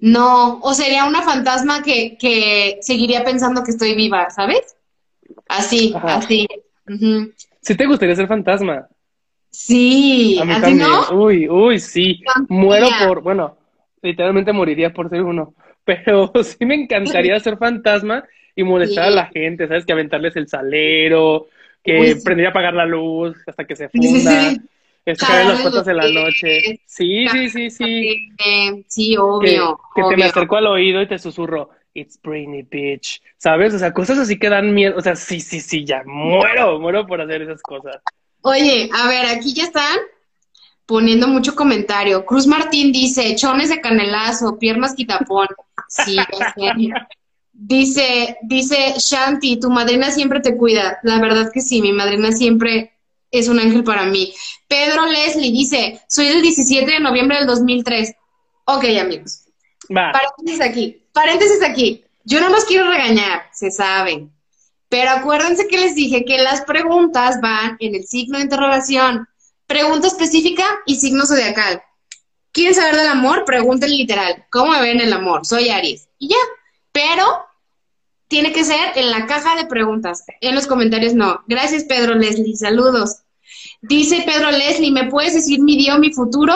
No, o sería una fantasma que, que seguiría pensando que estoy viva, ¿sabes? Así, Ajá. así. Ujú. Sí te gustaría ser fantasma. Sí, A mí así también. no. Uy, uy, sí. Fantasía. Muero por, bueno, literalmente moriría por ser uno. Pero sí me encantaría ser fantasma y molestar a la gente, ¿sabes? Que aventarles el salero, que Uy, sí. prendería a apagar la luz hasta que se funda, sí. En las puertas de la noche. Sí, sí, sí, sí. Sí, Que, obvio, que te me acerco al oído y te susurro, It's brainy, bitch. ¿Sabes? O sea, cosas así que dan miedo. O sea, sí, sí, sí, ya muero, muero por hacer esas cosas. Oye, a ver, aquí ya están poniendo mucho comentario. Cruz Martín dice, chones de canelazo, piernas quitapón. Sí. Dice, dice Shanti, tu madrina siempre te cuida. La verdad que sí, mi madrina siempre es un ángel para mí. Pedro Leslie dice, soy del 17 de noviembre del 2003. Ok, amigos. Va. Paréntesis aquí, paréntesis aquí. Yo no los quiero regañar, se saben. Pero acuérdense que les dije que las preguntas van en el signo de interrogación. Pregunta específica y signo zodiacal. ¿Quieren saber del amor? Pregunten literal. ¿Cómo me ven el amor? Soy Aries. Y ya. Pero tiene que ser en la caja de preguntas. En los comentarios no. Gracias, Pedro Leslie. Saludos. Dice Pedro Leslie, ¿me puedes decir mi día o mi futuro?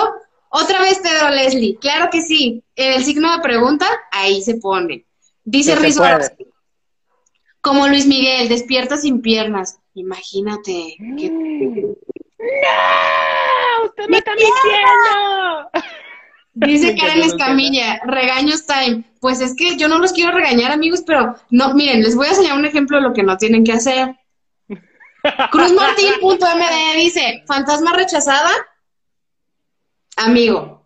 Otra vez, Pedro Leslie. Claro que sí. En el signo de pregunta, ahí se pone. Dice. Orozco, Como Luis Miguel, despierta sin piernas. Imagínate. qué- ¡No! ¡Usted me está mintiendo! Dice Karen Escamilla, regaños time. Pues es que yo no los quiero regañar, amigos, pero no, miren, les voy a enseñar un ejemplo de lo que no tienen que hacer. Cruzmartín.md dice, fantasma rechazada. Amigo,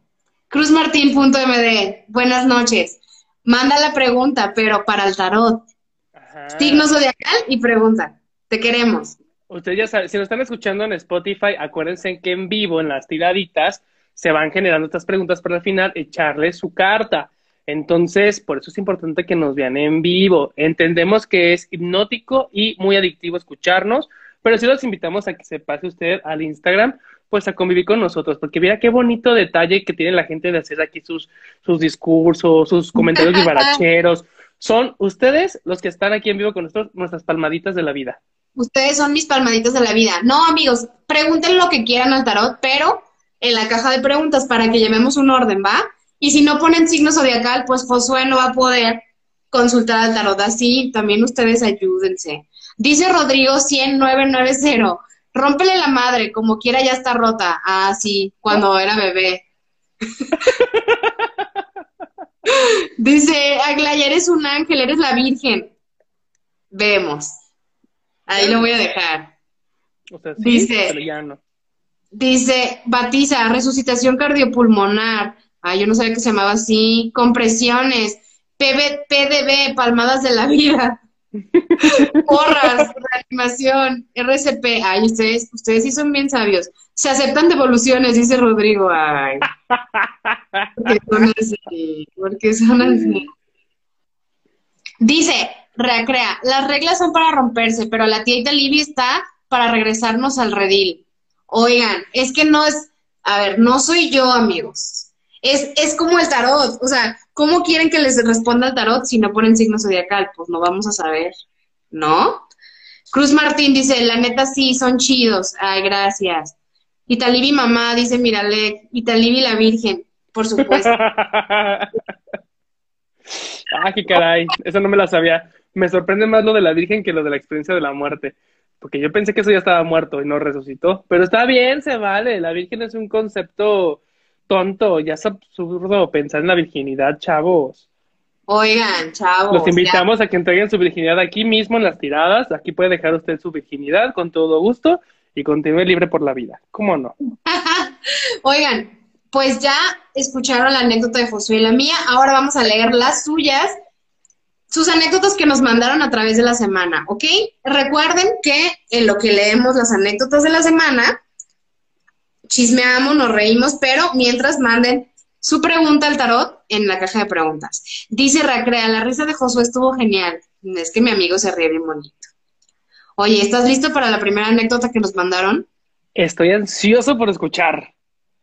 Cruzmartín.md, buenas noches. Manda la pregunta, pero para el tarot. Ajá. Signo zodiacal y pregunta. Te queremos. Ustedes ya saben, si nos están escuchando en Spotify, acuérdense que en vivo, en las tiraditas, se van generando estas preguntas para al final echarle su carta. Entonces, por eso es importante que nos vean en vivo. Entendemos que es hipnótico y muy adictivo escucharnos, pero sí los invitamos a que se pase usted al Instagram, pues a convivir con nosotros, porque mira qué bonito detalle que tiene la gente de hacer aquí sus, sus discursos, sus comentarios vivaracheros. Son ustedes los que están aquí en vivo con nosotros, nuestras palmaditas de la vida. Ustedes son mis palmaditas de la vida. No, amigos, pregunten lo que quieran al tarot, pero en la caja de preguntas para que llevemos un orden, ¿va? Y si no ponen signo zodiacal, pues Josué no va a poder consultar al tarot. Así también ustedes ayúdense. Dice Rodrigo 10990, rómpele la madre, como quiera ya está rota. Ah, sí, cuando era bebé. Dice, Aglaia, eres un ángel, eres la virgen. Vemos. Ahí lo voy a dejar. O sea, sí, Dice- no. Dice, batiza, resucitación cardiopulmonar. Ah, yo no sabía que se llamaba así. Compresiones. PB, PDB, palmadas de la vida. Porras, reanimación, RCP. Ay, ustedes, ustedes sí son bien sabios. Se aceptan devoluciones, dice Rodrigo. Ay. Porque son así. Porque son así. Dice, recrea, las reglas son para romperse, pero la tía Libby está para regresarnos al redil. Oigan, es que no es, a ver, no soy yo, amigos. Es, es como el tarot, o sea, ¿cómo quieren que les responda el tarot si no ponen signo zodiacal? Pues no vamos a saber, ¿no? Cruz Martín dice, la neta sí, son chidos. Ay, gracias. Italibi mamá, dice Mirale, Italibi la Virgen, por supuesto. ah, qué caray, eso no me la sabía. Me sorprende más lo de la Virgen que lo de la experiencia de la muerte, porque yo pensé que eso ya estaba muerto y no resucitó. Pero está bien, se vale. La Virgen es un concepto tonto, ya es absurdo pensar en la virginidad, chavos. Oigan, chavos. Los invitamos a que entreguen su virginidad aquí mismo en las tiradas. Aquí puede dejar usted su virginidad con todo gusto y continúe libre por la vida. ¿Cómo no? Oigan, pues ya escucharon la anécdota de Josué y la mía, ahora vamos a leer las suyas, sus anécdotas que nos mandaron a través de la semana, ¿ok? Recuerden que en lo que leemos las anécdotas de la semana, chismeamos, nos reímos, pero mientras manden su pregunta al tarot en la caja de preguntas. Dice Racrea, la risa de Josué estuvo genial. Es que mi amigo se ríe bien bonito. Oye, ¿estás listo para la primera anécdota que nos mandaron? Estoy ansioso por escuchar.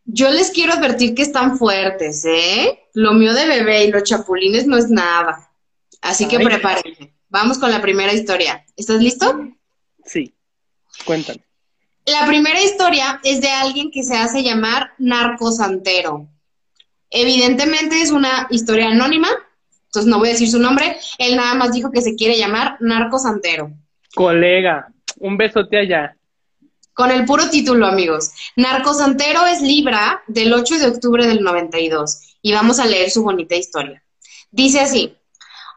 Yo les quiero advertir que están fuertes, ¿eh? Lo mío de bebé y los chapulines no es nada. Así que prepárense. Vamos con la primera historia. ¿Estás listo? Sí. Cuéntame. La primera historia es de alguien que se hace llamar narcosantero. Evidentemente es una historia anónima, entonces no voy a decir su nombre. Él nada más dijo que se quiere llamar narcosantero. Colega, un besote allá. Con el puro título, amigos. Narcosantero es Libra del 8 de octubre del 92 y vamos a leer su bonita historia. Dice así,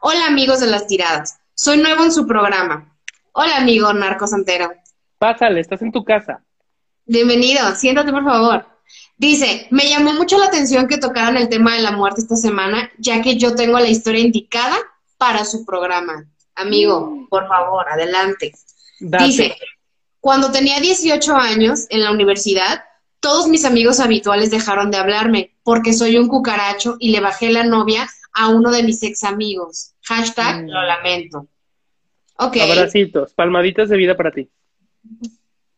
hola amigos de las tiradas, soy nuevo en su programa. Hola amigo Narcosantero. Pásale, estás en tu casa. Bienvenido, siéntate por favor. Dice, me llamó mucho la atención que tocaran el tema de la muerte esta semana, ya que yo tengo la historia indicada para su programa. Amigo, mm. por favor, adelante. Dice, cuando tenía 18 años en la universidad, todos mis amigos habituales dejaron de hablarme porque soy un cucaracho y le bajé la novia a uno de mis ex amigos. Hashtag mm. lo lamento. Ok. Abracitos, palmaditas de vida para ti.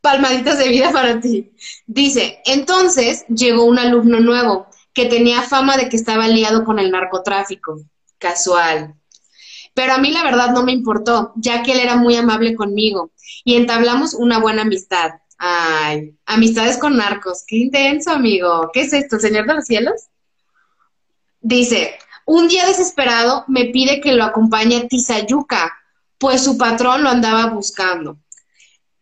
Palmaditas de vida para ti. Dice, entonces llegó un alumno nuevo que tenía fama de que estaba liado con el narcotráfico. Casual. Pero a mí la verdad no me importó, ya que él era muy amable conmigo y entablamos una buena amistad. Ay, amistades con narcos, qué intenso, amigo. ¿Qué es esto, Señor de los Cielos? Dice, un día desesperado me pide que lo acompañe a Tizayuca, pues su patrón lo andaba buscando.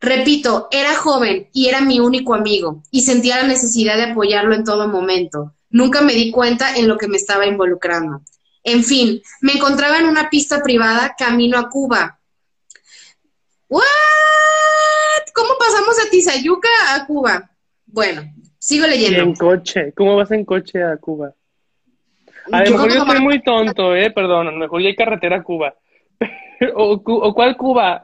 Repito, era joven y era mi único amigo, y sentía la necesidad de apoyarlo en todo momento. Nunca me di cuenta en lo que me estaba involucrando. En fin, me encontraba en una pista privada camino a Cuba. ¿What? ¿Cómo pasamos de Tizayuca a Cuba? Bueno, sigo leyendo. En coche. ¿Cómo vas en coche a Cuba? A lo mejor yo estoy muy tonto, eh, perdón. A lo mejor ya hay carretera a Cuba. ¿O, cuál Cuba?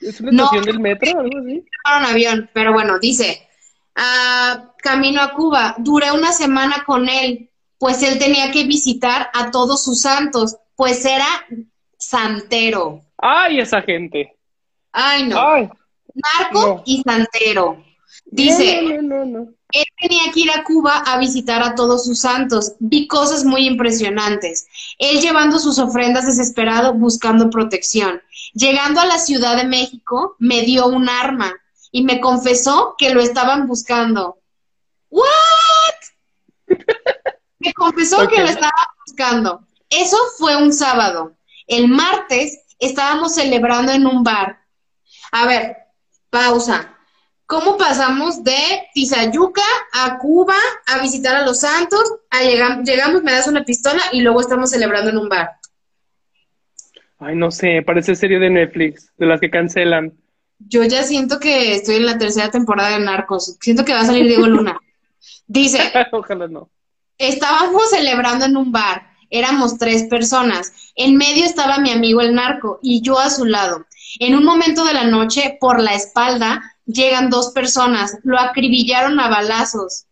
¿Es una estación del metro o algo así? No, un avión, pero bueno, dice, ah, camino a Cuba, duré una semana con él, pues él tenía que visitar a todos sus santos, pues era santero. ¡Ay, esa gente! ¡Ay, no! Narco y santero. Dice, él tenía que ir a Cuba a visitar a todos sus santos. Vi cosas muy impresionantes. Él llevando sus ofrendas desesperado buscando protección. Llegando a la Ciudad de México, me dio un arma y me confesó que lo estaban buscando. ¿What? Me confesó que lo estaba buscando. Eso fue un sábado. El martes estábamos celebrando en un bar. A ver, pausa. ¿Cómo pasamos de Tizayuca a Cuba a visitar a los santos? A llegamos, me das una pistola y luego estamos celebrando en un bar. Ay, no sé, parece serie de Netflix, de las que cancelan. Yo ya siento que estoy en la tercera temporada de Narcos. Siento que va a salir Diego Luna. Dice, Ojalá no. estábamos celebrando en un bar. Éramos tres personas. En medio estaba mi amigo el narco y yo a su lado. En un momento de la noche, por la espalda, llegan dos personas. Lo acribillaron a balazos.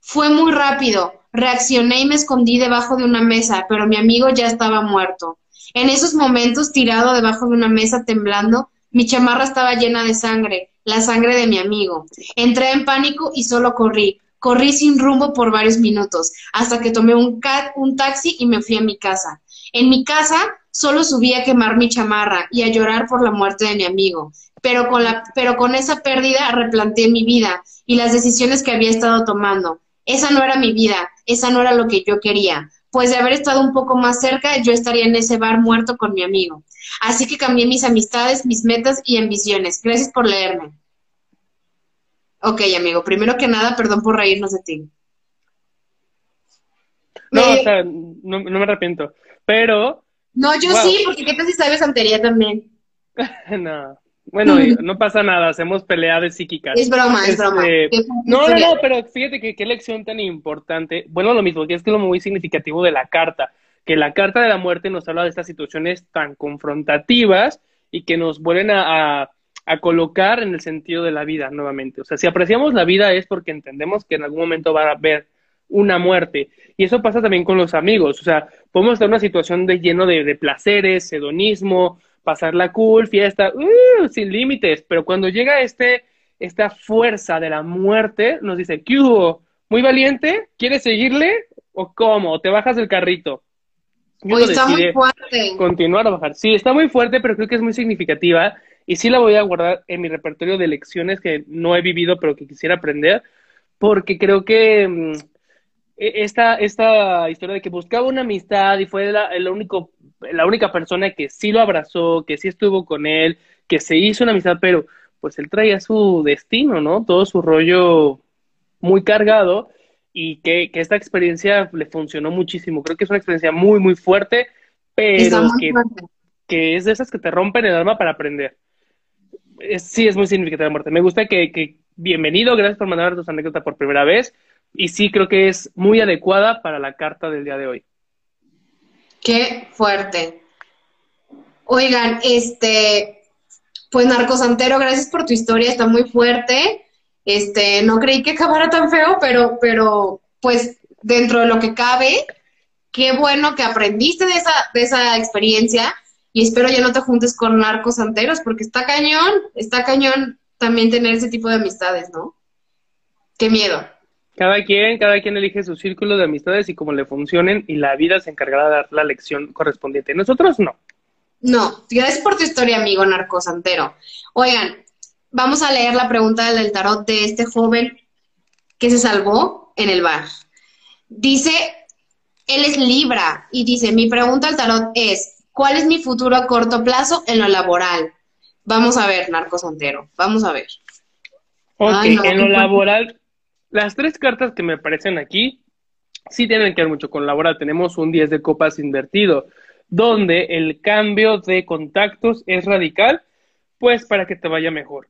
Fue muy rápido. Reaccioné y me escondí debajo de una mesa, pero mi amigo ya estaba muerto. En esos momentos, tirado debajo de una mesa temblando, mi chamarra estaba llena de sangre, la sangre de mi amigo. Entré en pánico y solo corrí. Corrí sin rumbo por varios minutos, hasta que tomé un, un taxi y me fui a mi casa. En mi casa solo subí a quemar mi chamarra y a llorar por la muerte de mi amigo. Pero con, la, pero con esa pérdida replanteé mi vida y las decisiones que había estado tomando. Esa no era mi vida, esa no era lo que yo quería. Pues de haber estado un poco más cerca, yo estaría en ese bar muerto con mi amigo. Así que cambié mis amistades, mis metas y ambiciones. Gracias por leerme. Ok, amigo, primero que nada, perdón por reírnos de ti. No, Me- o sea, no, no me arrepiento. Pero, no, yo wow. sí, porque qué tal si sabes santería también. no. Bueno, no pasa nada, hacemos peleadas psíquicas. Es broma, es Este, broma. Qué No, no, no, pero fíjate que qué lección tan importante. Bueno, lo mismo, que es que lo muy significativo de la carta, que la carta de la muerte nos habla de estas situaciones tan confrontativas y que nos vuelven a, a, a colocar en el sentido de la vida nuevamente. O sea, si apreciamos la vida es porque entendemos que en algún momento va a haber una muerte. Y eso pasa también con los amigos. O sea, podemos estar en una situación de lleno de, de placeres, hedonismo, pasarla cool, fiesta, uh, sin límites. Pero cuando llega este, esta fuerza de la muerte, nos dice, ¿qué hubo? ¿Muy valiente? ¿Quieres seguirle? ¿O cómo? ¿O te bajas del carrito? Hoy está muy fuerte. continuar a bajar. Sí, está muy fuerte, pero creo que es muy significativa y sí la voy a guardar en mi repertorio de lecciones que no he vivido, pero que quisiera aprender, porque creo que mm, esta, esta historia de que buscaba una amistad y fue la, el único, la única persona que sí lo abrazó, que sí estuvo con él, que se hizo una amistad, pero pues él traía su destino, ¿no? Todo su rollo muy cargado y que, que esta experiencia le funcionó muchísimo. Creo que es una experiencia muy, muy fuerte, pero que, fuerte. que es de esas que te rompen el alma para aprender. Es- sí, es muy significativa la muerte. Me gusta que, que, bienvenido, gracias por mandar tus anécdotas por primera vez. Y sí, creo que es muy adecuada para la carta del día de hoy. Qué fuerte. Oigan, este, pues Narcosantero, gracias por tu historia, está muy fuerte. Este, no creí que acabara tan feo, pero, pero, pues, dentro de lo que cabe, qué bueno que aprendiste de esa, de esa experiencia y espero ya no te juntes con narcosanteros, porque está cañón, está cañón también tener ese tipo de amistades, ¿no? Qué miedo. Cada quien, cada quien elige su círculo de amistades y cómo le funcionen, y la vida se encargará de dar la lección correspondiente. Nosotros no. No, gracias por tu historia, amigo narcosantero. Oigan, vamos a leer la pregunta del tarot de este joven que se salvó en el bar. Dice, él es Libra y dice, mi pregunta al tarot es, ¿cuál es mi futuro a corto plazo en lo laboral? Vamos a ver, narcosantero, vamos a ver. Ok, Ay, no, en lo laboral, las tres cartas que me aparecen aquí sí tienen que ver mucho con laboral. Tenemos un 10 de copas invertido, donde el cambio de contactos es radical, pues para que te vaya mejor.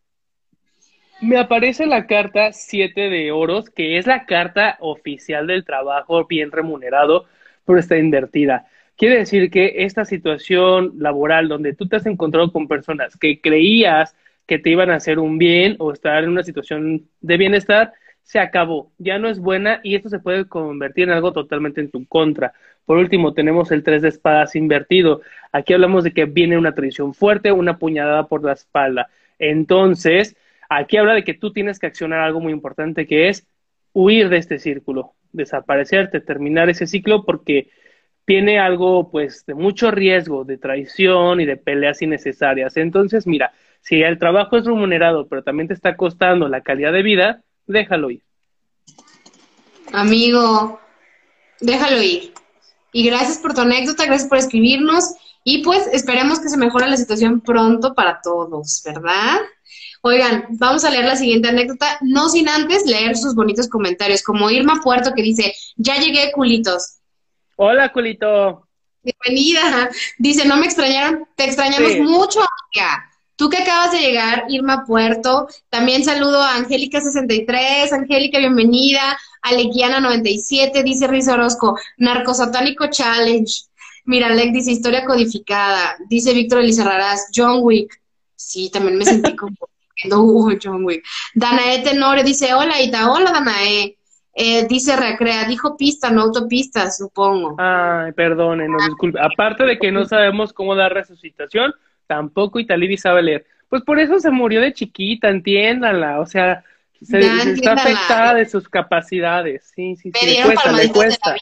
Me aparece la carta 7 de oros, que es la carta oficial del trabajo bien remunerado, pero está invertida. Quiere decir que esta situación laboral donde tú te has encontrado con personas que creías que te iban a hacer un bien o estar en una situación de bienestar, se acabó, ya no es buena y esto se puede convertir en algo totalmente en tu contra. Por último, tenemos el 3 de espadas invertido. Aquí hablamos de que viene una traición fuerte, una puñalada por la espalda. Entonces, aquí habla de que tú tienes que accionar algo muy importante que es huir de este círculo, desaparecerte, terminar ese ciclo porque tiene algo pues de mucho riesgo de traición y de peleas innecesarias. Entonces, mira, si el trabajo es remunerado, pero también te está costando la calidad de vida, déjalo ir. Amigo, déjalo ir. Y gracias por tu anécdota, gracias por escribirnos y pues esperemos que se mejore la situación pronto para todos, ¿verdad? Oigan, vamos a leer la siguiente anécdota, no sin antes leer sus bonitos comentarios, como Irma Puerto que dice, ya llegué, culitos. Hola, culito. Bienvenida. Dice, no me extrañaron, te extrañamos Sí. mucho, amiga. Tú que acabas de llegar, Irma Puerto, también saludo a Angélica63, Angélica, bienvenida, Alequiana97, dice Riz Orozco, Narcosatánico Challenge, Mira, Alec dice historia codificada, dice Víctor Elizarrarás, John Wick, sí, también me sentí como uh, John Wick, Danae Tenore dice, hola Ita, hola Danae, eh, dice Recrea, dijo pista, no autopista, supongo. Ay, perdone, no disculpe. Aparte de que no sabemos cómo dar resucitación, tampoco Italibi sabe leer. Pues por eso se murió de chiquita, entiéndala. O sea, se, está afectada de sus capacidades. Sí, sí, sí. Le cuesta, le cuesta.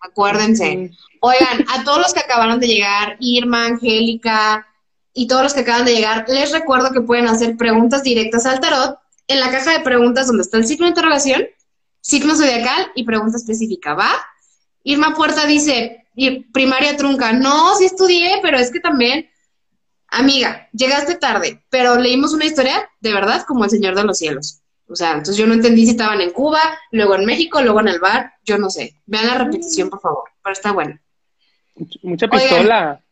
Acuérdense. Oigan, a todos los que acabaron de llegar, Irma, Angélica y todos los que acaban de llegar, les recuerdo que pueden hacer preguntas directas al tarot en la caja de preguntas donde está el signo de interrogación, signo zodiacal y pregunta específica, ¿va? Irma Puerta dice, primaria trunca, no, sí estudié, pero es que también amiga, llegaste tarde, pero leímos una historia de verdad como el Señor de los Cielos. O sea, entonces yo no entendí si estaban en Cuba, luego en México, luego en el bar, yo no sé. Vean la repetición, por favor, pero está bueno. Mucha pistola.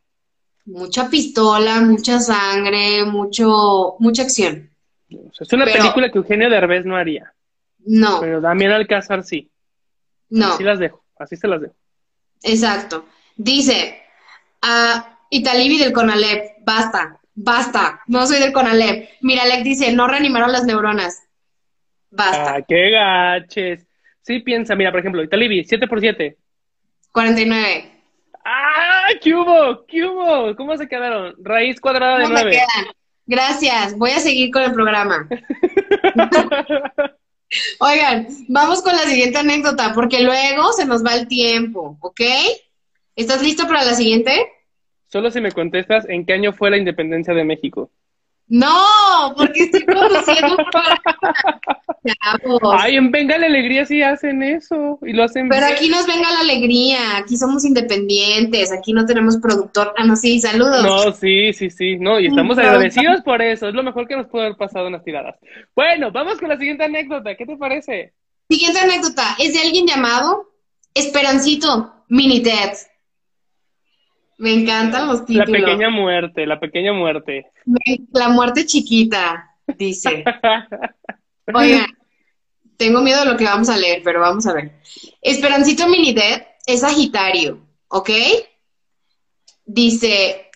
mucha pistola, mucha sangre, mucho, mucha acción. es una película que Eugenio Derbez no haría. No. Pero Damián Alcázar sí. No. Así las dejo, así se las dejo. Exacto. Dice, a Italibi del Conalep, basta, basta, no soy del Conalep. Mira, Alec dice, no reanimaron las neuronas. Basta. Ah, qué gaches. Sí, piensa, mira, por ejemplo, Italibi, 7 por 7. 49. ¡Ah! ¿Qué hubo? ¿Qué hubo? ¿Cómo se quedaron? Raíz cuadrada de 9. quedan? Gracias, voy a seguir con el programa. Oigan, vamos con la siguiente anécdota, porque luego se nos va el tiempo, ¿ok? ¿Estás listo para la siguiente? Solo si me contestas en qué año fue la independencia de México. No, porque estoy conociendo Ay, en Venga la Alegría sí hacen eso y lo hacen Pero aquí nos venga la alegría, aquí somos independientes, aquí no tenemos productor. Ah, no, sí, saludos. No, sí, sí, sí, no, y estamos agradecidos por eso, es lo mejor que nos puede haber pasado en las tiradas. Bueno, vamos con la siguiente anécdota, ¿qué te parece? Siguiente anécdota, es de alguien llamado Esperancito Mini Ted. Me encantan los títulos. La pequeña muerte, la pequeña muerte. La muerte chiquita, dice. Oigan, tengo miedo de lo que vamos a leer, pero vamos a ver. Esperancito Minidet es Sagitario, ¿ok? Dice,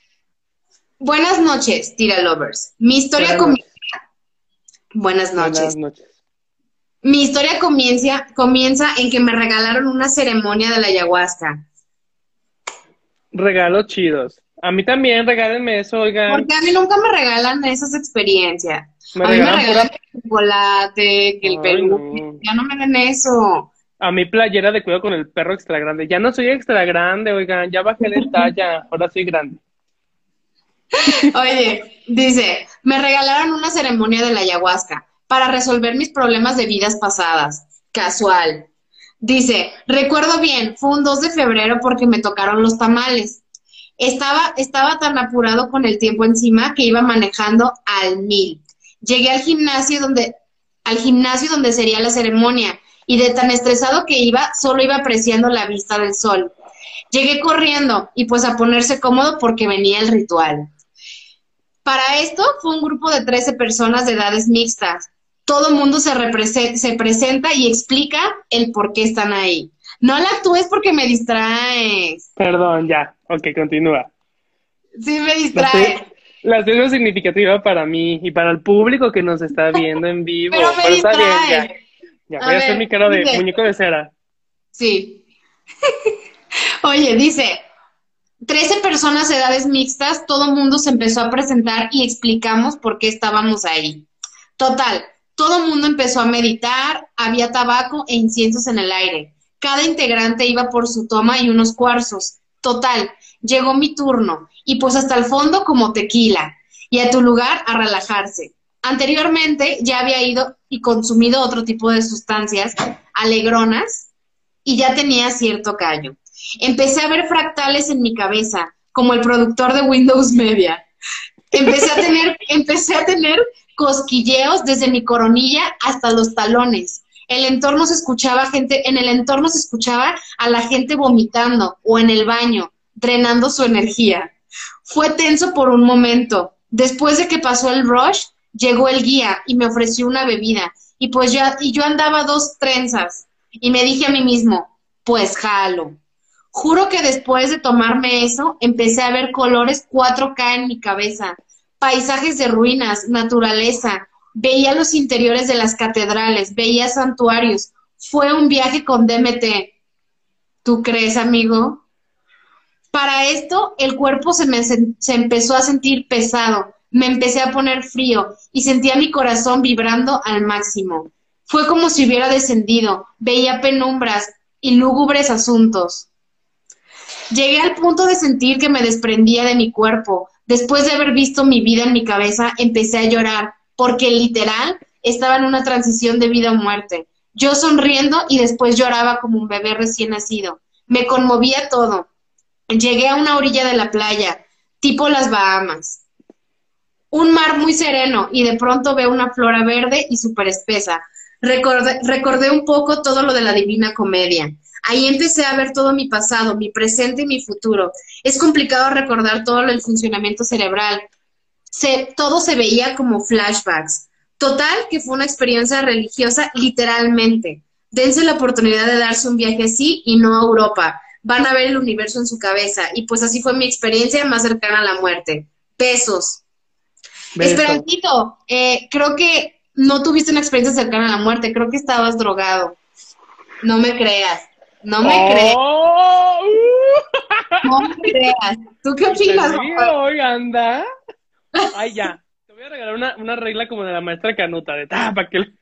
buenas noches, Tira Lovers. Mi historia comienza... Buenas noches. Buenas noches. Mi historia comienza, comienza en que me regalaron una ceremonia de la ayahuasca. Regalos chidos. A mí también, regálenme eso, oigan. Porque a mí nunca me regalan esas experiencias. a mí me regalan el chocolate, que el Perú. Ya no me den eso. A mi playera de cuidado con el perro extra grande. Ya no soy extra grande, oigan, ya bajé de talla, ahora soy grande. Oye, dice, me regalaron una ceremonia de la ayahuasca para resolver mis problemas de vidas pasadas. Casual. Dice, recuerdo bien, fue un 2 de febrero porque me tocaron los tamales. Estaba, estaba tan apurado con el tiempo encima que iba manejando al mil. Llegué al gimnasio donde, al gimnasio donde sería la ceremonia y de tan estresado que iba, solo iba apreciando la vista del sol. Llegué corriendo y pues a ponerse cómodo porque venía el ritual. Para esto fue un grupo de 13 personas de edades mixtas, todo el mundo se, se presenta y explica el por qué están ahí. No la actúes porque me distraes. Perdón, ya. Ok, continúa. Sí, me distrae. La es significativa para mí y para el público que nos está viendo en vivo. Pero me distrae. ya. voy a, hacer mi cara de muñeco de cera. Sí. Oye, dice, 13 personas edades mixtas, todo mundo se empezó a presentar y explicamos por qué estábamos ahí. Total, todo el mundo empezó a meditar, había tabaco e inciensos en el aire. Cada integrante iba por su toma y unos cuarzos. Total, llegó mi turno y pues hasta el fondo como tequila y a tu lugar a relajarse. Anteriormente ya había ido y consumido otro tipo de sustancias alegronas y ya tenía cierto callo. Empecé a ver fractales en mi cabeza, como el productor de Windows Media. Empecé a tener, empecé a tener cosquilleos desde mi coronilla hasta los talones. El entorno se escuchaba gente, en el entorno se escuchaba a la gente vomitando o en el baño, drenando su energía. Fue tenso por un momento. Después de que pasó el rush, llegó el guía y me ofreció una bebida. Y pues ya, y yo andaba dos trenzas. Y me dije a mí mismo, pues jalo. Juro que después de tomarme eso, empecé a ver colores 4K en mi cabeza, paisajes de ruinas, naturaleza, veía los interiores de las catedrales, veía santuarios. Fue un viaje con DMT. ¿Tú crees, amigo? Para esto, el cuerpo se me se empezó a sentir pesado, me empecé a poner frío y sentía mi corazón vibrando al máximo. Fue como si hubiera descendido, veía penumbras y lúgubres asuntos. Llegué al punto de sentir que me desprendía de mi cuerpo. Después de haber visto mi vida en mi cabeza, empecé a llorar, porque literal estaba en una transición de vida o muerte. Yo sonriendo y después lloraba como un bebé recién nacido. Me conmovía todo. Llegué a una orilla de la playa, tipo las Bahamas. Un mar muy sereno y de pronto veo una flora verde y súper espesa. Recordé, recordé un poco todo lo de la Divina Comedia. Ahí empecé a ver todo mi pasado, mi presente y mi futuro. Es complicado recordar todo el funcionamiento cerebral. Se, todo se veía como flashbacks. Total, que fue una experiencia religiosa literalmente. Dense la oportunidad de darse un viaje así y no a Europa. Van a ver el universo en su cabeza. Y pues así fue mi experiencia más cercana a la muerte. Besos. Esperantito, eh, creo que no tuviste una experiencia cercana a la muerte, creo que estabas drogado. No me creas, no me oh. creas. No me creas. ¿Tú qué opinas? Hoy anda. Ay, ya. Te voy a regalar una, una regla como de la maestra Canuta, de tapa que...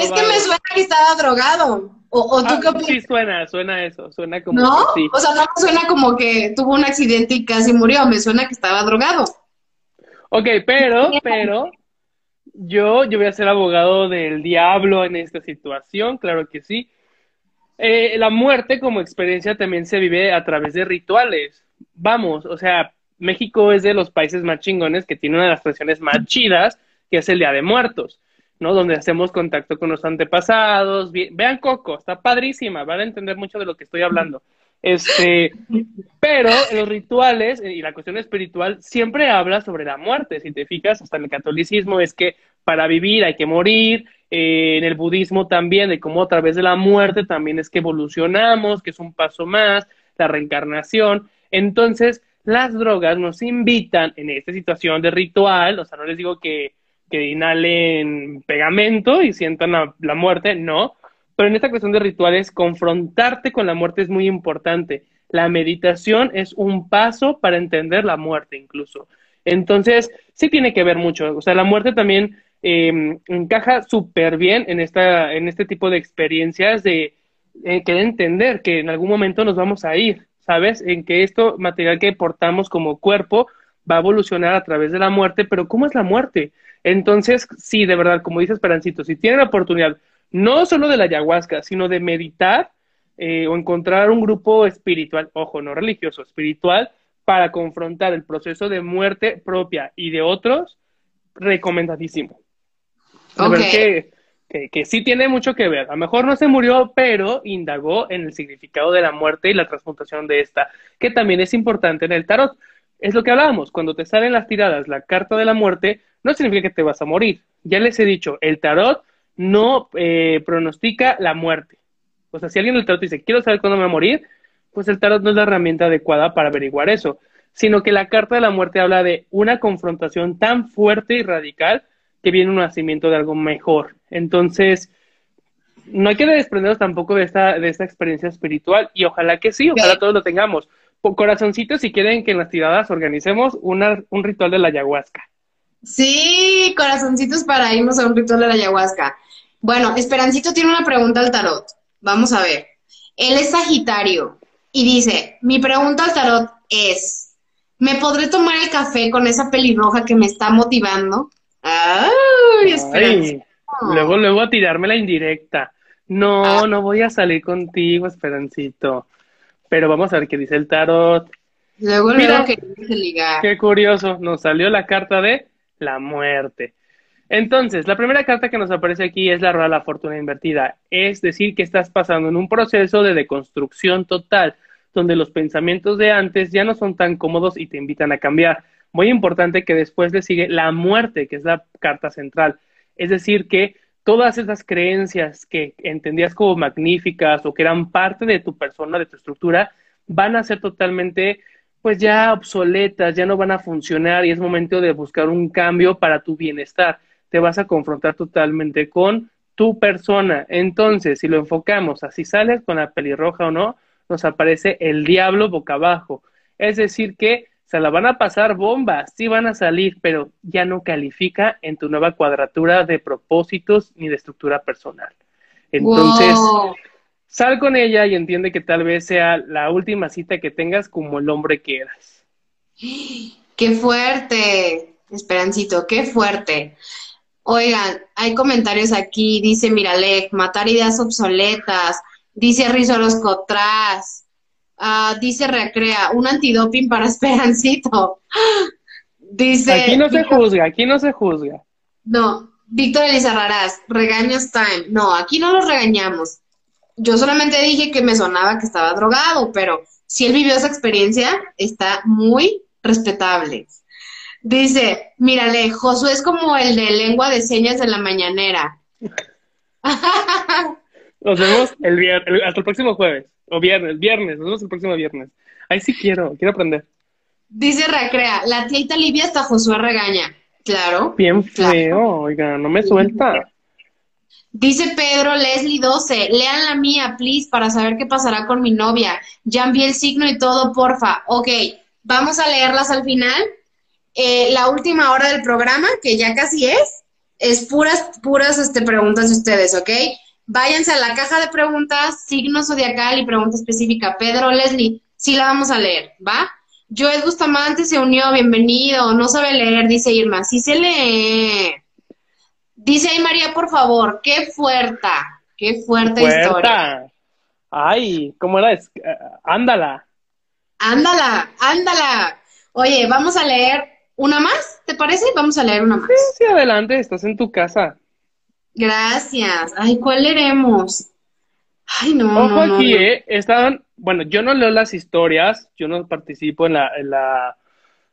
es que me suena que estaba drogado. ¿O, o tú ah, qué opinas? Sí, suena, suena eso. Suena como. ¿No? O sea, no me suena como que tuvo un accidente y casi murió. Me suena que estaba drogado. Ok, pero, pero, yo, yo voy a ser abogado del diablo en esta situación, claro que sí. Eh, la muerte como experiencia también se vive a través de rituales. Vamos, o sea, México es de los países más chingones que tiene una de las tradiciones más chidas, que es el Día de Muertos, ¿no? Donde hacemos contacto con los antepasados. Vean Coco, está padrísima, van a entender mucho de lo que estoy hablando. Este, pero los rituales y la cuestión espiritual siempre habla sobre la muerte. Si te fijas, hasta en el catolicismo es que para vivir hay que morir. En el budismo también, de cómo a través de la muerte también es que evolucionamos, que es un paso más, la reencarnación. Entonces, las drogas nos invitan en esta situación de ritual, o sea, no les digo que, que inhalen pegamento y sientan la muerte, no, pero en esta cuestión de rituales, confrontarte con la muerte es muy importante. La meditación es un paso para entender la muerte incluso. Entonces, sí tiene que ver mucho. O sea, la muerte también em, encaja súper bien en, esta, en este tipo de experiencias de eh, entender que en algún momento nos vamos a ir, ¿sabes? En que esto material que portamos como cuerpo va a evolucionar a través de la muerte, pero ¿cómo es la muerte? Entonces, sí, de verdad, como dice Esperancito, si tienen la oportunidad no solo de la ayahuasca, sino de meditar eh, o encontrar un grupo espiritual, ojo, no religioso, espiritual, para confrontar el proceso de muerte propia y de otros, recomendadísimo. Que, que, que, sí tiene mucho que ver. A lo mejor no se murió, pero indagó en el significado de la muerte y la transmutación de esta, que también es importante en el tarot. Es lo que hablábamos, cuando te salen las tiradas, la carta de la muerte, no significa que te vas a morir. Ya les he dicho, el tarot no eh, pronostica la muerte. O sea, si alguien del tarot dice, quiero saber cuándo me voy a morir, pues el tarot no es la herramienta adecuada para averiguar eso, sino que la carta de la muerte habla de una confrontación tan fuerte y radical que viene un nacimiento de algo mejor. Entonces, no hay que desprendernos tampoco de esta, de esta experiencia espiritual y ojalá que sí, ojalá todos lo tengamos. Corazoncitos, si quieren que en las tiradas organicemos una, un ritual de la ayahuasca. Sí, corazoncitos para irnos a un ritual de la ayahuasca. Bueno, Esperancito tiene una pregunta al tarot. Vamos a ver. Él es Sagitario y dice, mi pregunta al tarot es, ¿me podré tomar el café con esa pelirroja que me está motivando? Ay, luego, luego a tirarme la indirecta. No, ah. no voy a salir contigo, Esperancito. Pero vamos a ver qué dice el tarot. Luego, Mira, que dice ligar. Qué curioso, nos salió la carta de la muerte. Entonces, la primera carta que nos aparece aquí es la rueda de la fortuna invertida, es decir, que estás pasando en un proceso de deconstrucción total, donde los pensamientos de antes ya no son tan cómodos y te invitan a cambiar. Muy importante que después le sigue la muerte, que es la carta central. Es decir, que todas esas creencias que entendías como magníficas o que eran parte de tu persona, de tu estructura, van a ser totalmente pues ya obsoletas, ya no van a funcionar y es momento de buscar un cambio para tu bienestar. Te vas a confrontar totalmente con tu persona. Entonces, si lo enfocamos así sales con la pelirroja o no, nos aparece el diablo boca abajo. Es decir, que se la van a pasar bombas, sí van a salir, pero ya no califica en tu nueva cuadratura de propósitos ni de estructura personal. Entonces, sal con ella y entiende que tal vez sea la última cita que tengas como el hombre que eras. ¡Qué fuerte! Esperancito, qué fuerte. Oigan, hay comentarios aquí, dice Miralek, matar ideas obsoletas, dice Rizoros Cotras, Ah, dice Recrea, un antidoping para Esperancito. Dice. Aquí no se juzga, aquí no se juzga. No, Víctor Elizarrarás, regaños time. No, aquí no los regañamos. Yo solamente dije que me sonaba que estaba drogado, pero si él vivió esa experiencia, está muy respetable. Dice, mírale, Josué es como el de lengua de señas de la mañanera. Nos vemos el viernes, hasta el próximo jueves. O viernes, viernes, nos vemos el próximo viernes. Ahí sí quiero, quiero aprender. Dice Recrea, la tía Livia hasta Josué regaña. Claro. Bien feo, oiga, no me suelta. Dice Pedro Leslie 12, lean la mía, please, para saber qué pasará con mi novia. Ya envié el signo y todo, porfa. Ok, vamos a leerlas al final. Eh, la última hora del programa, que ya casi es, es puras, puras este, preguntas de ustedes, ¿ok? Váyanse a la caja de preguntas, signo zodiacal y pregunta específica. Pedro, Leslie, sí la vamos a leer, ¿va? Joel Bustamante se unió, bienvenido. No sabe leer, dice Irma. Sí se lee. Dice ahí María, por favor, qué fuerte, qué fuerte historia. Ay, ¿cómo era? Eh, ándala. Ándala, ándala. Oye, vamos a leer una más, ¿te parece? Vamos a leer una más. Sí, sí, adelante, estás en tu casa. Gracias. Ay, ¿cuál leeremos? Ay, no. Ojo aquí, ¿eh? Estaban, bueno, yo no leo las historias, yo no participo en la, en la,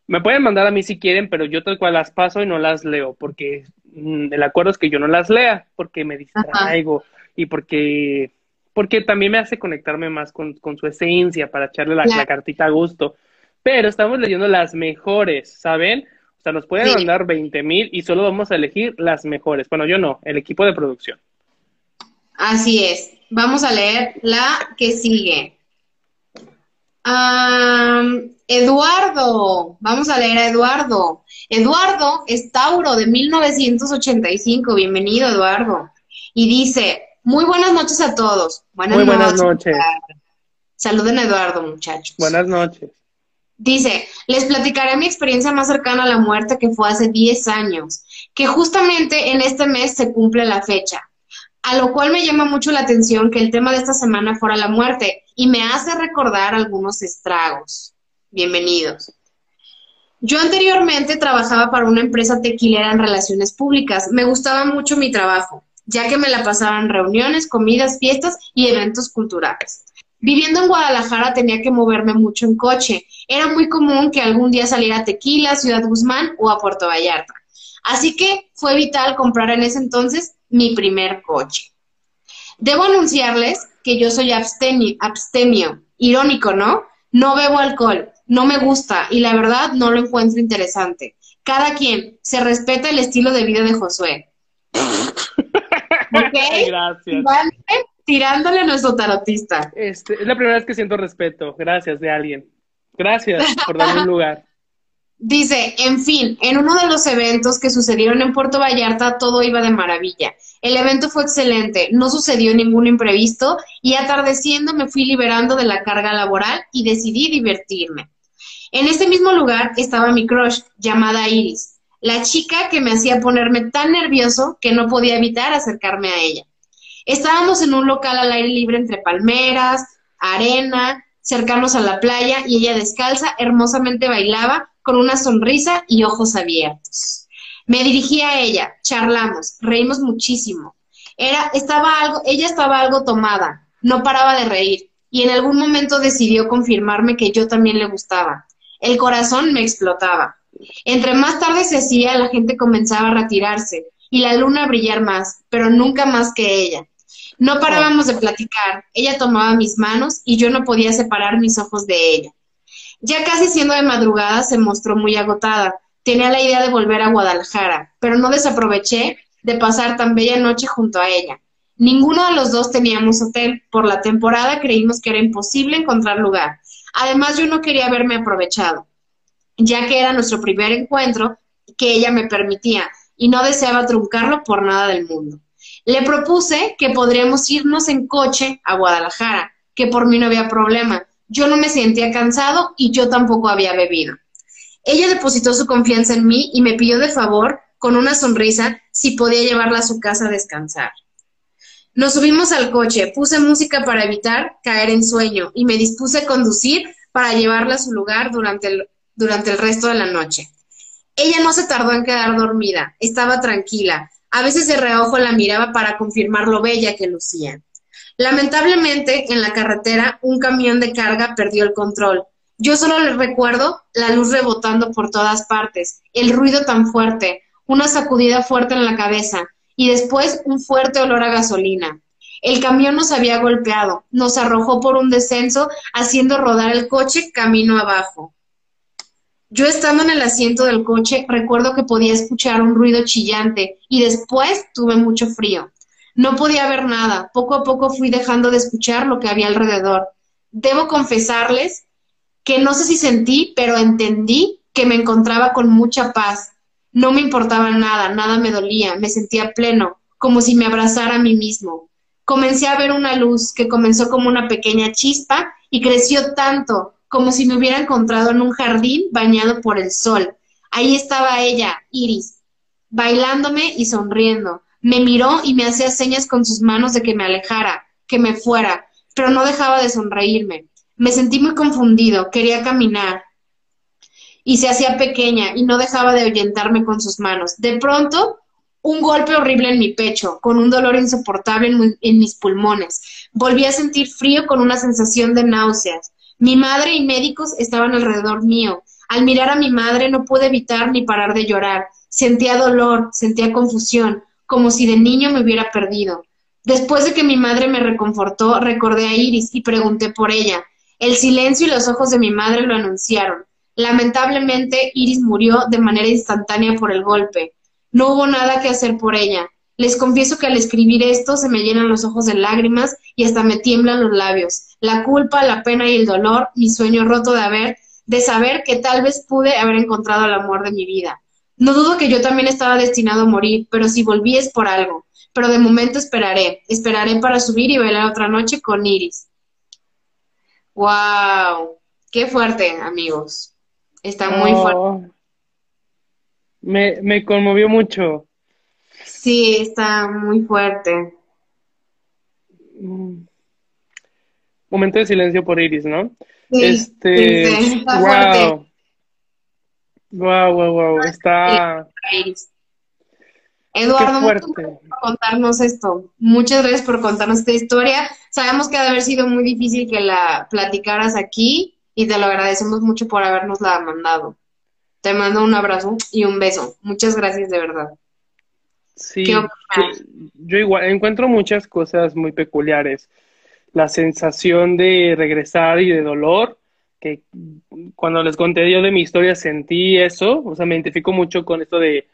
me pueden mandar a mí si quieren, pero yo tal cual las paso y no las leo, porque mm, el acuerdo es que yo no las lea, porque me distraigo y porque, porque también me hace conectarme más con, con su esencia para echarle la, la cartita a gusto. Pero estamos leyendo las mejores, ¿saben? O sea, nos pueden mandar 20 mil y solo vamos a elegir las mejores. Bueno, yo no, el equipo de producción. Así es. Vamos a leer la que sigue. Eduardo, vamos a leer a Eduardo. Eduardo es Tauro de 1985. Bienvenido, Eduardo. Y dice, muy buenas noches a todos. Buenas muy buenas noches. Saluden a Eduardo, muchachos. Buenas noches. Dice, les platicaré mi experiencia más cercana a la muerte que fue hace 10 años, que justamente en este mes se cumple la fecha, a lo cual me llama mucho la atención que el tema de esta semana fuera la muerte y me hace recordar algunos estragos. Bienvenidos. Yo anteriormente trabajaba para una empresa tequilera en relaciones públicas. Me gustaba mucho mi trabajo, ya que me la pasaba en reuniones, comidas, fiestas y eventos culturales. Viviendo en Guadalajara tenía que moverme mucho en coche. Era muy común que algún día saliera a Tequila, Ciudad Guzmán o a Puerto Vallarta. Así que fue vital comprar en ese entonces mi primer coche. Debo anunciarles que yo soy abstemio, abstemio. Irónico, ¿no? No bebo alcohol, no me gusta y la verdad no lo encuentro interesante. Cada quien se respeta el estilo de vida de Josué. ¿Ok? Gracias tirándole a nuestro tarotista. Este, es la primera vez que siento respeto, gracias de alguien. Gracias por darme un lugar. Dice, en fin, en uno de los eventos que sucedieron en Puerto Vallarta todo iba de maravilla. El evento fue excelente, no sucedió ningún imprevisto y atardeciendo me fui liberando de la carga laboral y decidí divertirme. En este mismo lugar estaba mi crush, llamada Iris, la chica que me hacía ponerme tan nervioso que no podía evitar acercarme a ella. Estábamos en un local al aire libre entre palmeras, arena, cercanos a la playa y ella descalza hermosamente bailaba con una sonrisa y ojos abiertos. Me dirigí a ella, charlamos, reímos muchísimo. Era, estaba algo, ella estaba algo tomada, no paraba de reír y en algún momento decidió confirmarme que yo también le gustaba. El corazón me explotaba. Entre más tarde se hacía, la gente comenzaba a retirarse y la luna a brillar más, pero nunca más que ella. No parábamos de platicar, ella tomaba mis manos y yo no podía separar mis ojos de ella. Ya casi siendo de madrugada se mostró muy agotada. Tenía la idea de volver a Guadalajara, pero no desaproveché de pasar tan bella noche junto a ella. Ninguno de los dos teníamos hotel. Por la temporada creímos que era imposible encontrar lugar. Además, yo no quería verme aprovechado, ya que era nuestro primer encuentro que ella me permitía y no deseaba truncarlo por nada del mundo. Le propuse que podríamos irnos en coche a Guadalajara, que por mí no había problema. Yo no me sentía cansado y yo tampoco había bebido. Ella depositó su confianza en mí y me pidió de favor, con una sonrisa, si podía llevarla a su casa a descansar. Nos subimos al coche, puse música para evitar caer en sueño y me dispuse a conducir para llevarla a su lugar durante el, durante el resto de la noche. Ella no se tardó en quedar dormida, estaba tranquila. A veces de reojo la miraba para confirmar lo bella que lucía. Lamentablemente, en la carretera, un camión de carga perdió el control. Yo solo le recuerdo la luz rebotando por todas partes, el ruido tan fuerte, una sacudida fuerte en la cabeza y después un fuerte olor a gasolina. El camión nos había golpeado, nos arrojó por un descenso, haciendo rodar el coche camino abajo. Yo estando en el asiento del coche, recuerdo que podía escuchar un ruido chillante y después tuve mucho frío. No podía ver nada. Poco a poco fui dejando de escuchar lo que había alrededor. Debo confesarles que no sé si sentí, pero entendí que me encontraba con mucha paz. No me importaba nada, nada me dolía, me sentía pleno, como si me abrazara a mí mismo. Comencé a ver una luz que comenzó como una pequeña chispa y creció tanto como si me hubiera encontrado en un jardín bañado por el sol. Ahí estaba ella, Iris, bailándome y sonriendo. Me miró y me hacía señas con sus manos de que me alejara, que me fuera, pero no dejaba de sonreírme. Me sentí muy confundido, quería caminar. Y se hacía pequeña y no dejaba de ahuyentarme con sus manos. De pronto, un golpe horrible en mi pecho, con un dolor insoportable en, en mis pulmones. Volví a sentir frío con una sensación de náuseas. Mi madre y médicos estaban alrededor mío. Al mirar a mi madre no pude evitar ni parar de llorar. Sentía dolor, sentía confusión, como si de niño me hubiera perdido. Después de que mi madre me reconfortó, recordé a Iris y pregunté por ella. El silencio y los ojos de mi madre lo anunciaron. Lamentablemente, Iris murió de manera instantánea por el golpe. No hubo nada que hacer por ella. Les confieso que al escribir esto se me llenan los ojos de lágrimas y hasta me tiemblan los labios. La culpa, la pena y el dolor, mi sueño roto de haber, de saber que tal vez pude haber encontrado el amor de mi vida. No dudo que yo también estaba destinado a morir, pero si volví es por algo. Pero de momento esperaré, esperaré para subir y bailar otra noche con Iris. ¡Wow! Qué fuerte, amigos. Está muy fuerte. Me, me conmovió mucho. Sí, está muy fuerte. Mm. Momento de silencio por Iris, ¿no? Sí, este, sí, está wow. fuerte. Wow, wow, wow, está Iris. Eduardo, muchas gracias por contarnos esto. Muchas gracias por contarnos esta historia. Sabemos que ha de haber sido muy difícil que la platicaras aquí y te lo agradecemos mucho por habernosla mandado. Te mando un abrazo y un beso. Muchas gracias de verdad. Sí, yo, yo igual encuentro muchas cosas muy peculiares. La sensación de regresar y de dolor, que cuando les conté yo de mi historia sentí eso, o sea, me identifico mucho con esto de,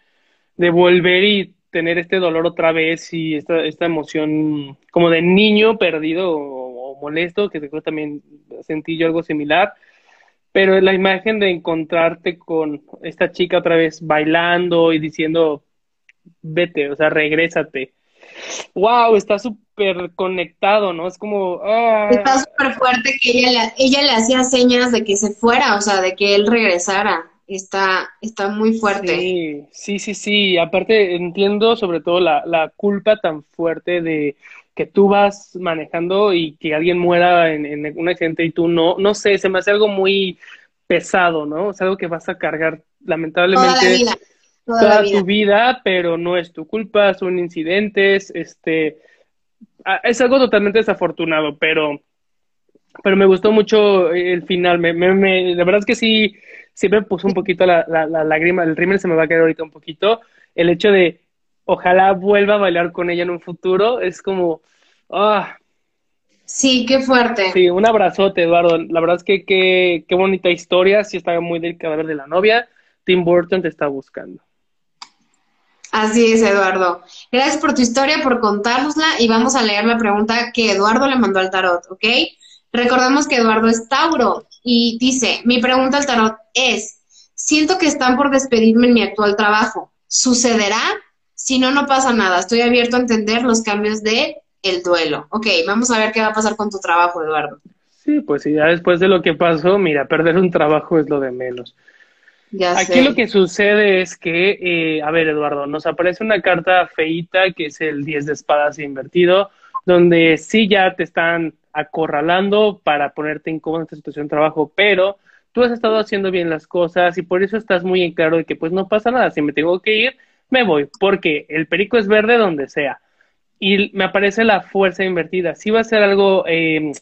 de volver y tener este dolor otra vez y esta, esta emoción como de niño perdido o, o molesto, que creo también sentí yo algo similar. Pero la imagen de encontrarte con esta chica otra vez bailando y diciendo, vete, o sea, regrésate. Wow, está súper conectado, ¿no? Es como, ah, Está súper fuerte que ella le, ella le hacía señas de que se fuera, o sea, de que él regresara. Está, está muy fuerte. sí, sí, sí, sí. Aparte, entiendo sobre todo la, la culpa tan fuerte de que tú vas manejando y que alguien muera en, en un accidente y tú no, no sé, se me hace algo muy pesado, ¿no? Es algo que vas a cargar, lamentablemente. Toda toda la vida. tu vida, pero no es tu culpa, son incidentes, este, es algo totalmente desafortunado, pero, pero me gustó mucho el final, me, me, me- la verdad es que sí, sí me puso un poquito la, la, la lágrima, el rímel se me va a caer ahorita un poquito, el hecho de ojalá vuelva a bailar con ella en un futuro, es como, ah. Sí, qué fuerte. Sí, un abrazote, Eduardo. La verdad es que qué, qué bonita historia, sí estaba muy del cadáver de la novia. Tim Burton te está buscando. Así es, Eduardo. Gracias por tu historia, por contárnosla y vamos a leer la pregunta que Eduardo le mandó al tarot, ¿ok? Recordemos que Eduardo es Tauro y dice, mi pregunta al tarot es, siento que están por despedirme en mi actual trabajo. ¿Sucederá? Si no, no pasa nada. Estoy abierto a entender los cambios de el duelo. Ok, vamos a ver qué va a pasar con tu trabajo, Eduardo. Sí, pues ya después de lo que pasó, mira, perder un trabajo es lo de menos. Ya Aquí lo que sucede es que, eh, a ver, Eduardo, nos aparece una carta feíta que es el 10 de espadas invertido, donde sí ya te están acorralando para ponerte incómodo en esta situación de trabajo, pero tú has estado haciendo bien las cosas y por eso estás muy en claro de que pues no pasa nada, si me tengo que ir, me voy, porque el perico es verde donde sea. Y me aparece la fuerza invertida. Sí va a ser algo, eh,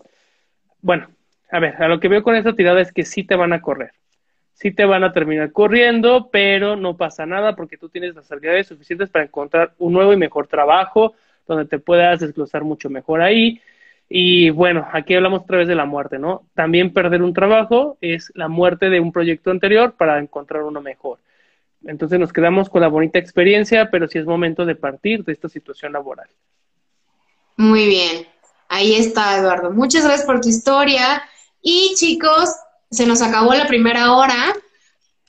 bueno, a ver, a lo que veo con esta tirada es que sí te van a correr. Sí te van a terminar corriendo, pero no pasa nada porque tú tienes las habilidades suficientes para encontrar un nuevo y mejor trabajo donde te puedas desglosar mucho mejor ahí. Y bueno, aquí hablamos otra vez de la muerte, ¿no? También perder un trabajo es la muerte de un proyecto anterior para encontrar uno mejor. Entonces nos quedamos con la bonita experiencia, pero sí es momento de partir de esta situación laboral. Muy bien, ahí está Eduardo. Muchas gracias por tu historia. Y chicos, se nos acabó la primera hora.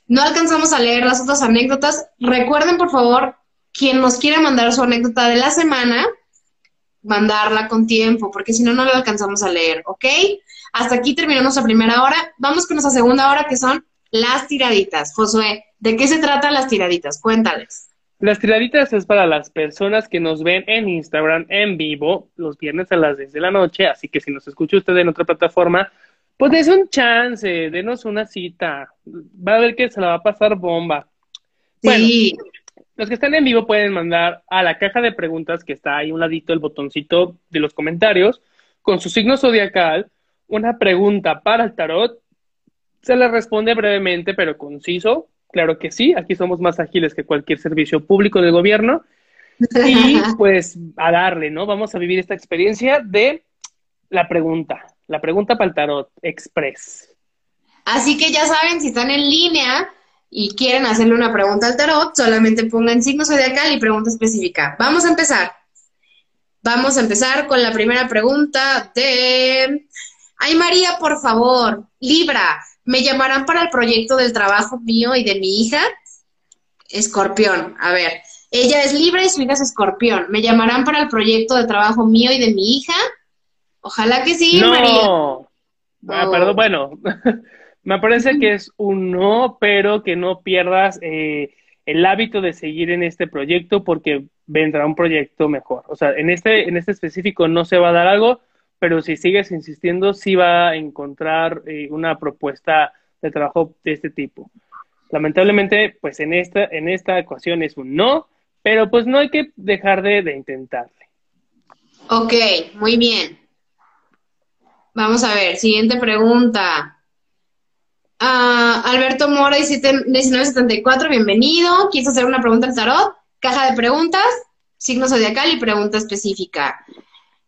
No alcanzamos a leer las otras anécdotas. Recuerden, por favor, quien nos quiera mandar su anécdota de la semana, mandarla con tiempo, porque si no, no la alcanzamos a leer, ¿ok? Hasta aquí terminamos la primera hora. Vamos con nuestra segunda hora, que son las tiraditas. Josué, ¿de qué se tratan las tiraditas? Cuéntales. Las tiraditas es para las personas que nos ven en Instagram en vivo los viernes a las 10 de la noche, así que si nos escucha usted en otra plataforma, pues des un chance, denos una cita. Va a ver que se la va a pasar bomba. Sí. los que están en vivo pueden mandar a la caja de preguntas que está ahí un ladito el botoncito de los comentarios con su signo zodiacal, una pregunta para el tarot se le responde brevemente pero conciso. Claro que sí, aquí somos más ágiles que cualquier servicio público del gobierno. Y pues a darle, ¿no? Vamos a vivir esta experiencia de la pregunta, la pregunta para el tarot express. Así que ya saben, si están en línea y quieren hacerle una pregunta al tarot, solamente pongan signo zodiacal y pregunta específica. Vamos a empezar. Vamos a empezar con la primera pregunta de... Ay, María, por favor, Libra, ¿Me llamarán para el proyecto del trabajo mío y de mi hija? Escorpión, a ver. Ella es libre y su hija es escorpión. ¿Me llamarán para el proyecto de trabajo mío y de mi hija? Ojalá que sí, no. María. Ah, perdón, bueno, me parece que es un no, pero que no pierdas eh, el hábito de seguir en este proyecto porque vendrá un proyecto mejor. O sea, en este, en este específico no se va a dar algo, pero si sigues insistiendo, sí va a encontrar eh, una propuesta de trabajo de este tipo. Lamentablemente, pues en esta, en esta ecuación es un no, pero pues no hay que dejar de, intentarle. Ok, muy bien. Vamos a ver, siguiente pregunta. Ah, Alberto Mora, 1974, bienvenido. ¿Quieres hacer una pregunta al tarot? Caja de preguntas, signo zodiacal y pregunta específica.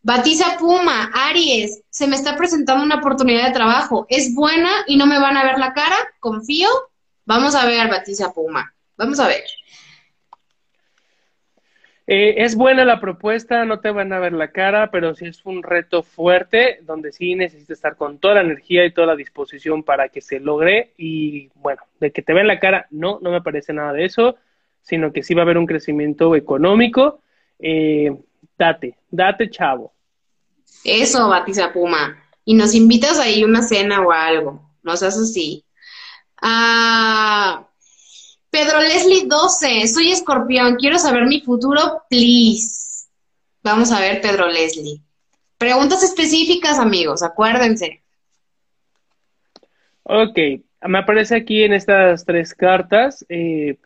Batiza Puma, Aries, se me está presentando una oportunidad de trabajo. ¿Es buena y no me van a ver la cara? ¿Confío? Vamos a ver, Batiza Puma. Vamos a ver. Eh, es buena la propuesta, no te van a ver la cara, pero sí es un reto fuerte donde sí necesitas estar con toda la energía y toda la disposición para que se logre. Y bueno, de que te ven la cara, no, no me parece nada de eso, sino que sí va a haber un crecimiento económico. Eh, date, date chavo. Eso, Batiza Puma. Y nos invitas ahí una cena o algo. No seas así. Ah, Pedro Leslie 12, soy escorpión, quiero saber mi futuro, please. Vamos a ver, Pedro Leslie. Preguntas específicas, amigos, acuérdense. Ok, me aparece aquí en estas tres cartas. Eh,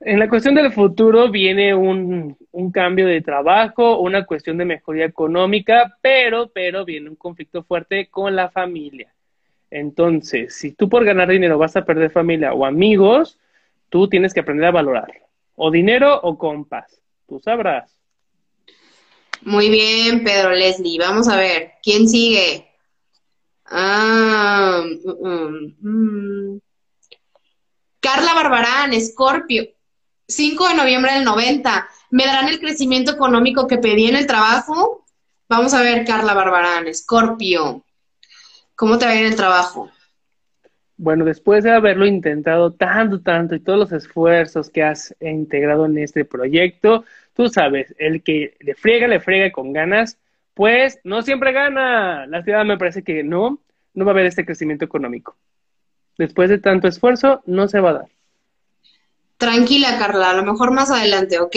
en la cuestión del futuro viene un, cambio de trabajo, una cuestión de mejoría económica, pero, pero viene un conflicto fuerte con la familia. Entonces, si tú por ganar dinero vas a perder familia o amigos, tú tienes que aprender a valorar. O dinero o compas. Tú sabrás. Muy bien, Pedro Leslie. Vamos a ver, ¿quién sigue? Ah, mm, mm, mm. Carla Barbarán, Escorpio. 5 de noviembre del 90. ¿Me darán el crecimiento económico que pedí en el trabajo? Vamos a ver, Carla Barbarán, Escorpio. ¿Cómo te va ir el trabajo? Bueno, después de haberlo intentado tanto, tanto y todos los esfuerzos que has integrado en este proyecto, tú sabes, el que le friega, le friega con ganas, pues no siempre gana. La ciudad me parece que no, no va a haber este crecimiento económico. Después de tanto esfuerzo, no se va a dar. Tranquila, Carla, a lo mejor más adelante, ¿ok?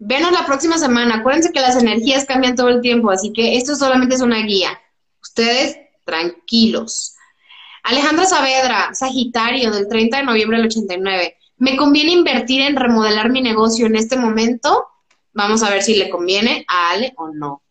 Venos la próxima semana. Acuérdense que las energías cambian todo el tiempo, así que esto solamente es una guía. Ustedes, tranquilos. Alejandra Saavedra, Sagitario, del 30 de noviembre del 89. ¿Me conviene invertir en remodelar mi negocio en este momento? Vamos a ver si le conviene a Ale o no.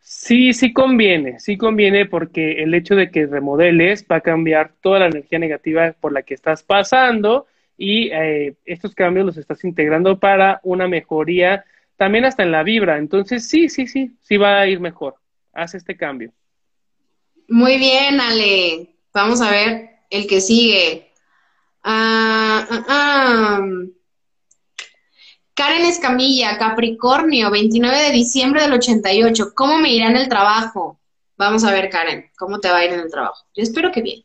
Sí, sí conviene, sí conviene porque el hecho de que remodeles va a cambiar toda la energía negativa por la que estás pasando y eh, estos cambios los estás integrando para una mejoría también hasta en la vibra. Entonces, sí, sí, sí, sí va a ir mejor. Haz este cambio. Muy bien, Ale. Vamos a ver el que sigue. Ah, ah, ah. Karen Escamilla, Capricornio, 29 de diciembre del 88. ¿Cómo me irá en el trabajo? Vamos a ver, Karen, ¿cómo te va a ir en el trabajo? Yo espero que bien.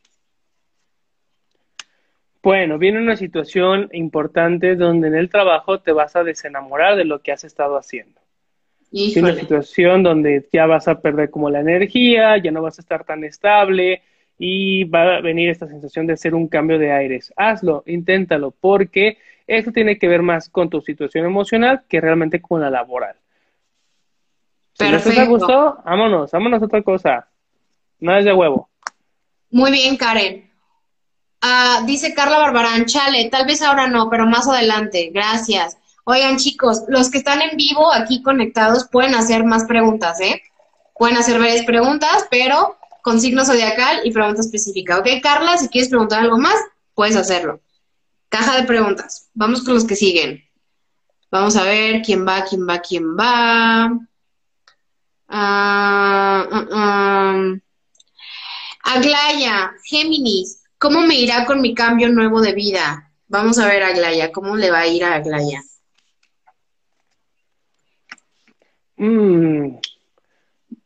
Bueno, viene una situación importante donde en el trabajo te vas a desenamorar de lo que has estado haciendo. Es una situación donde ya vas a perder como la energía, ya no vas a estar tan estable y va a venir esta sensación de ser un cambio de aires. Hazlo, inténtalo, porque esto tiene que ver más con tu situación emocional que realmente con la laboral. Perfecto. te gustó, vámonos, vámonos a otra cosa. Nada es de huevo. Muy bien, Karen. Ah, dice Carla Barbarán, chale, tal vez ahora no, pero más adelante. Gracias. Oigan, chicos, los que están en vivo aquí conectados pueden hacer más preguntas, ¿eh? Pueden hacer varias preguntas, pero con signo zodiacal y pregunta específica. ¿Ok, Carla? Si quieres preguntar algo más, puedes hacerlo. Caja de preguntas. Vamos con los que siguen. Vamos a ver quién va, quién va, quién va. Ah, ah, ah. Aglaya, Géminis, ¿cómo me irá con mi cambio nuevo de vida? Vamos a ver, Aglaya, ¿cómo le va a ir a Aglaya? Mm,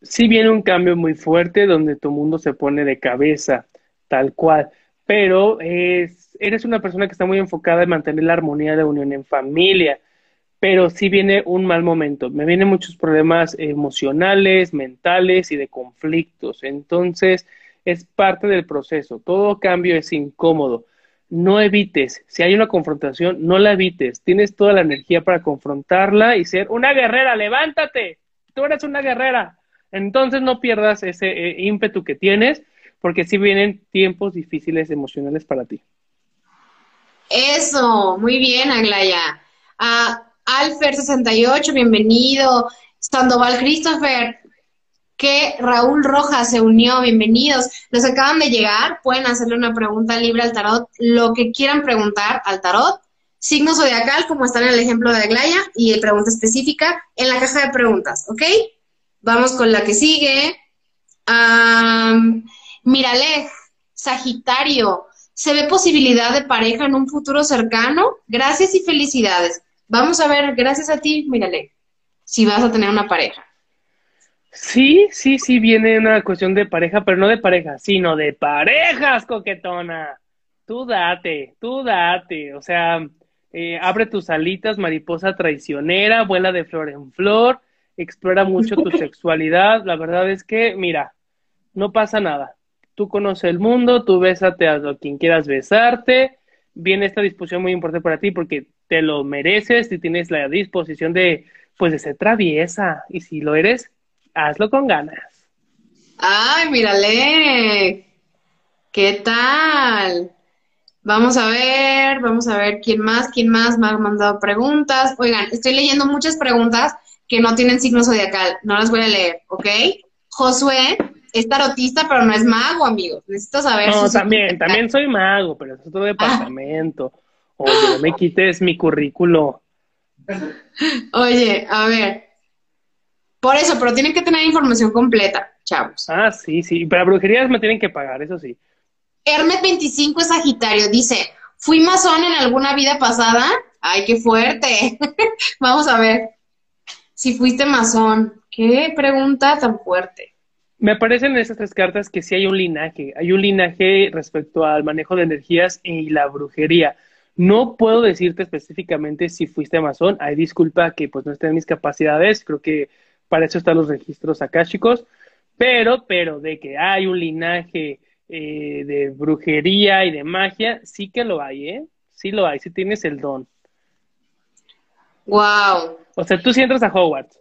sí viene un cambio muy fuerte donde tu mundo se pone de cabeza, tal cual, pero es, eres una persona que está muy enfocada en mantener la armonía de unión en familia, pero sí viene un mal momento, me vienen muchos problemas emocionales, mentales y de conflictos, entonces es parte del proceso, todo cambio es incómodo. No evites, si hay una confrontación, no la evites. Tienes toda la energía para confrontarla y ser una guerrera. Levántate, tú eres una guerrera. Entonces no pierdas ese eh, ímpetu que tienes, porque sí vienen tiempos difíciles emocionales para ti. Eso, muy bien, Aglaya. Uh, Alfer68, bienvenido. Sandoval Christopher, que Raúl Rojas se unió, bienvenidos. Los acaban de llegar, pueden hacerle una pregunta libre al tarot, lo que quieran preguntar al tarot. Signo zodiacal, como está en el ejemplo de Aglaya, y pregunta específica en la caja de preguntas, ¿ok? Vamos con la que sigue. Um, Miralej, Sagitario, ¿se ve posibilidad de pareja en un futuro cercano? Gracias y felicidades. Vamos a ver, gracias a ti, Miralej, si vas a tener una pareja. Sí, sí, sí, viene una cuestión de pareja, pero no de pareja, sino de parejas, coquetona. Tú date, tú date. O sea, eh, abre tus alitas, mariposa traicionera, vuela de flor en flor explora mucho tu sexualidad. La verdad es que, mira, no pasa nada. Tú conoces el mundo, tú bésate a quien quieras besarte. Viene esta disposición muy importante para ti porque te lo mereces y tienes la disposición de, pues, de ser traviesa. Y si lo eres, hazlo con ganas. Ay, mírale. ¿Qué tal? Vamos a ver, vamos a ver quién más, quién más me ha mandado preguntas. Oigan, estoy leyendo muchas preguntas que no tienen signo zodiacal. No las voy a leer, ¿ok? Josué es tarotista, pero no es mago, amigos. Necesito saber. No, también, también soy mago, pero es otro departamento. Oye, no me quites mi currículo. Oye, a ver. Por eso, pero tienen que tener información completa, chavos. Ah, sí, sí. Pero brujerías me tienen que pagar, eso sí. Hermes 25 es Sagitario. Dice, ¿fui masón en alguna vida pasada? Ay, qué fuerte. Vamos a ver. Si fuiste masón. Qué pregunta tan fuerte. Me aparecen en esas tres cartas que sí hay un linaje. Hay un linaje respecto al manejo de energías y la brujería. No puedo decirte específicamente si fuiste masón. Hay disculpa que pues no estén en mis capacidades. Creo que para eso están los registros akáshicos. Pero, pero de que hay un linaje eh, de brujería y de magia, sí que lo hay, ¿eh? Sí lo hay, sí tienes el don. Wow. O sea, tú sí entras a Hogwarts.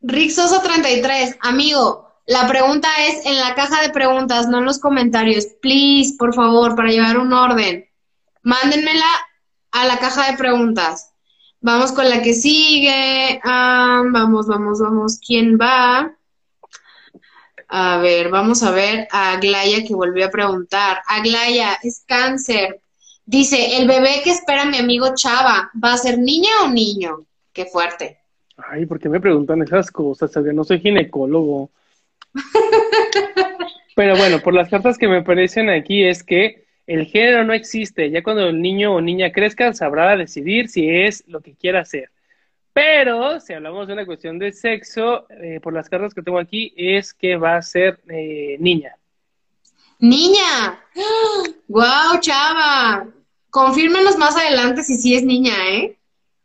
Rick Sosa 33, amigo, la pregunta es en la caja de preguntas, no en los comentarios. Please, por favor, para llevar un orden. Mándenmela a la caja de preguntas. Vamos con la que sigue. Ah, vamos, vamos, vamos. ¿Quién va? A ver, vamos a ver a Aglaya que volvió a preguntar. Aglaya, es cáncer. Dice, el bebé que espera mi amigo Chava, ¿va a ser niña o niño? Qué fuerte. Ay, ¿por qué me preguntan esas cosas? Sabía, no soy ginecólogo. Pero bueno, por las cartas que me aparecen aquí es que el género no existe. Ya cuando el niño o niña crezca, sabrá decidir si es lo que quiera hacer. Pero si hablamos de una cuestión de sexo, eh, por las cartas que tengo aquí, es que va a ser eh, niña. Niña. Wow, chava. Confírmenos más adelante si sí es niña, ¿eh?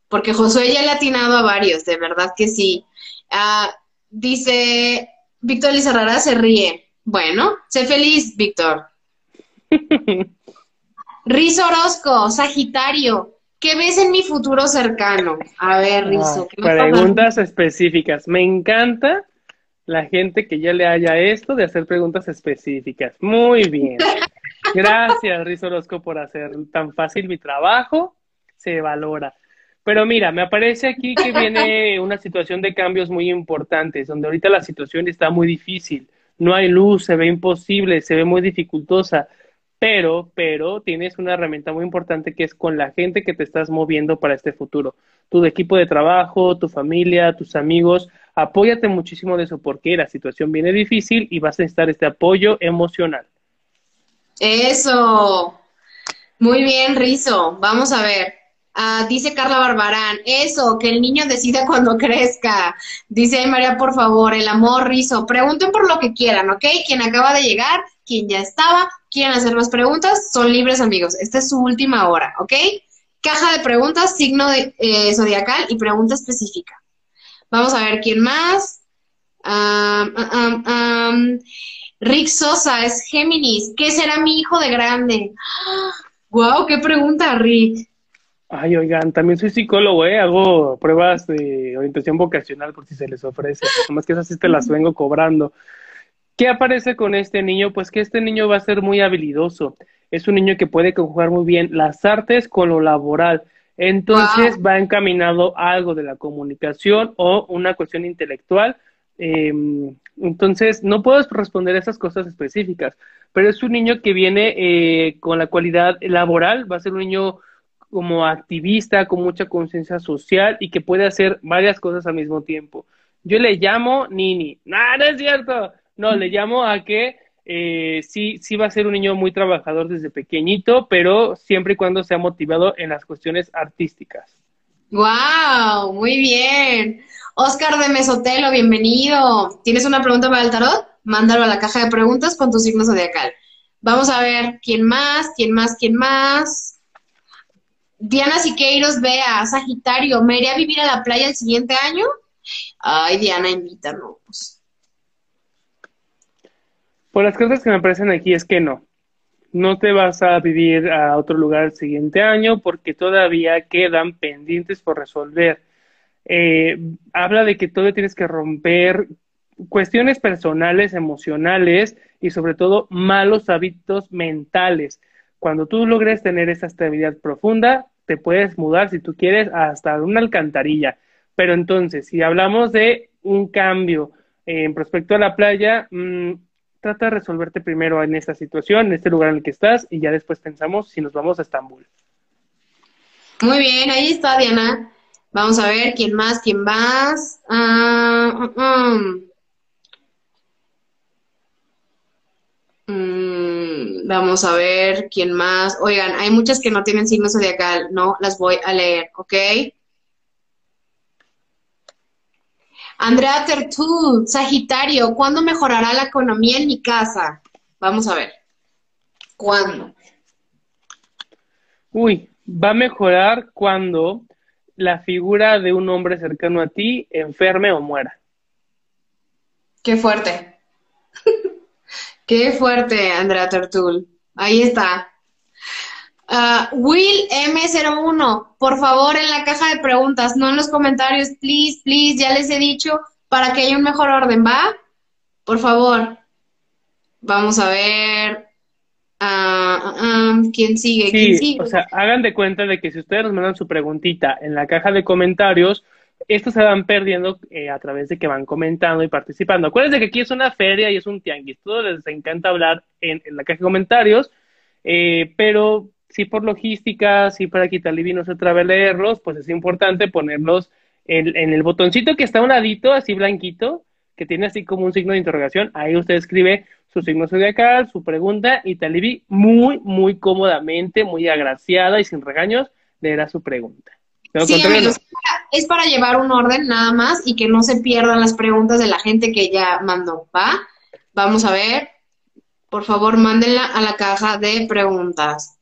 Porque Josué ya le ha atinado a varios, de verdad que sí. Ah, dice Víctor Lizarrara se ríe. Bueno, sé feliz, Víctor. Rizo Orozco, Sagitario. ¿Qué ves en mi futuro cercano? A ver, Rizo. ¿qué preguntas específicas. Me encanta la gente que ya le haya esto de hacer preguntas específicas. Muy bien. Gracias, Rizo Orozco, por hacer tan fácil mi trabajo. Se valora. Pero mira, me aparece aquí que viene una situación de cambios muy importantes, donde ahorita la situación está muy difícil. No hay luz, se ve imposible, se ve muy dificultosa. Pero, pero tienes una herramienta muy importante que es con la gente que te estás moviendo para este futuro. Tu equipo de trabajo, tu familia, tus amigos, apóyate muchísimo de eso porque la situación viene difícil y vas a necesitar este apoyo emocional. Eso. Muy bien, Rizo. Vamos a ver. Ah, dice Carla Barbarán, eso, que el niño decida cuando crezca. Dice María, por favor, el amor, Rizo. Pregunten por lo que quieran, ¿ok? Quien acaba de llegar, quien ya estaba, quieren hacer más preguntas, son libres, amigos. Esta es su última hora, ¿ok? Caja de preguntas, signo de, eh, zodiacal y pregunta específica. Vamos a ver quién más. Rick Sosa es Géminis. ¿Qué será mi hijo de grande? ¡Wow! ¡Qué pregunta, Rick! Ay, oigan, también soy psicólogo, ¿eh? Hago pruebas de orientación vocacional por si se les ofrece. Nomás que esas sí te las vengo cobrando. ¿Qué aparece con este niño? Pues que este niño va a ser muy habilidoso. Es un niño que puede conjugar muy bien las artes con lo laboral. Entonces va encaminado a algo de la comunicación o una cuestión intelectual. Eh, entonces, no puedo responder a esas cosas específicas, pero es un niño que viene eh, con la cualidad laboral, va a ser un niño como activista, con mucha conciencia social y que puede hacer varias cosas al mismo tiempo. Yo le llamo Nini. No, no es cierto. No, le llamo a que eh, sí, sí va a ser un niño muy trabajador desde pequeñito, pero siempre y cuando sea motivado en las cuestiones artísticas. ¡Wow! Muy bien. Oscar de Mesotelo, bienvenido. ¿Tienes una pregunta para el tarot? Mándalo a la caja de preguntas con tu signo zodiacal. Vamos a ver quién más, quién más, quién más. Diana Siqueiros, vea, Sagitario, ¿me iré a vivir a la playa el siguiente año? Ay, Diana, invítanos. Por las cosas que me aparecen aquí es que no. No te vas a vivir a otro lugar el siguiente año porque todavía quedan pendientes por resolver. Eh, habla de que todavía tienes que romper cuestiones personales, emocionales y sobre todo malos hábitos mentales. Cuando tú logres tener esa estabilidad profunda, te puedes mudar si tú quieres hasta una alcantarilla. Pero entonces, si hablamos de un cambio en prospecto a la playa, mm, trata de resolverte primero en esta situación, en este lugar en el que estás, y ya después pensamos si nos vamos a Estambul. Muy bien, ahí está Diana. Vamos a ver quién más, quién más. Mm, vamos a ver quién más. Oigan, hay muchas que no tienen signo zodiacal, no las voy a leer, ¿ok? Andrea Tertul, Sagitario, ¿cuándo mejorará la economía en mi casa? Vamos a ver. ¿Cuándo? Uy, va a mejorar cuando la figura de un hombre cercano a ti enferme o muera. Qué fuerte. Qué fuerte, Andrea Tertul. Ahí está. Ah, Will M01, por favor, en la caja de preguntas, no en los comentarios, please, please, ya les he dicho, para que haya un mejor orden, ¿va? Por favor. Vamos a ver. Ah, ¿Quién sigue? ¿Quién sigue? O sea, hagan de cuenta de que si ustedes nos mandan su preguntita en la caja de comentarios, estos se van perdiendo eh, a través de que van comentando y participando. Acuérdense que aquí es una feria y es un tianguis. Todos les encanta hablar en, la caja de comentarios, eh, pero si por logística, si para quitarle vino se trabe leerlos, pues es importante ponerlos en, en, el botoncito que está a un ladito, así blanquito, que tiene así como un signo de interrogación. Ahí usted escribe su signo zodiacal, su pregunta, y Talibi muy, muy cómodamente, muy agraciada y sin regaños, leerá su pregunta. Sí, amigos, es para llevar un orden nada más y que no se pierdan las preguntas de la gente que ya mandó, ¿va? Vamos a ver. Por favor, mándenla a la caja de preguntas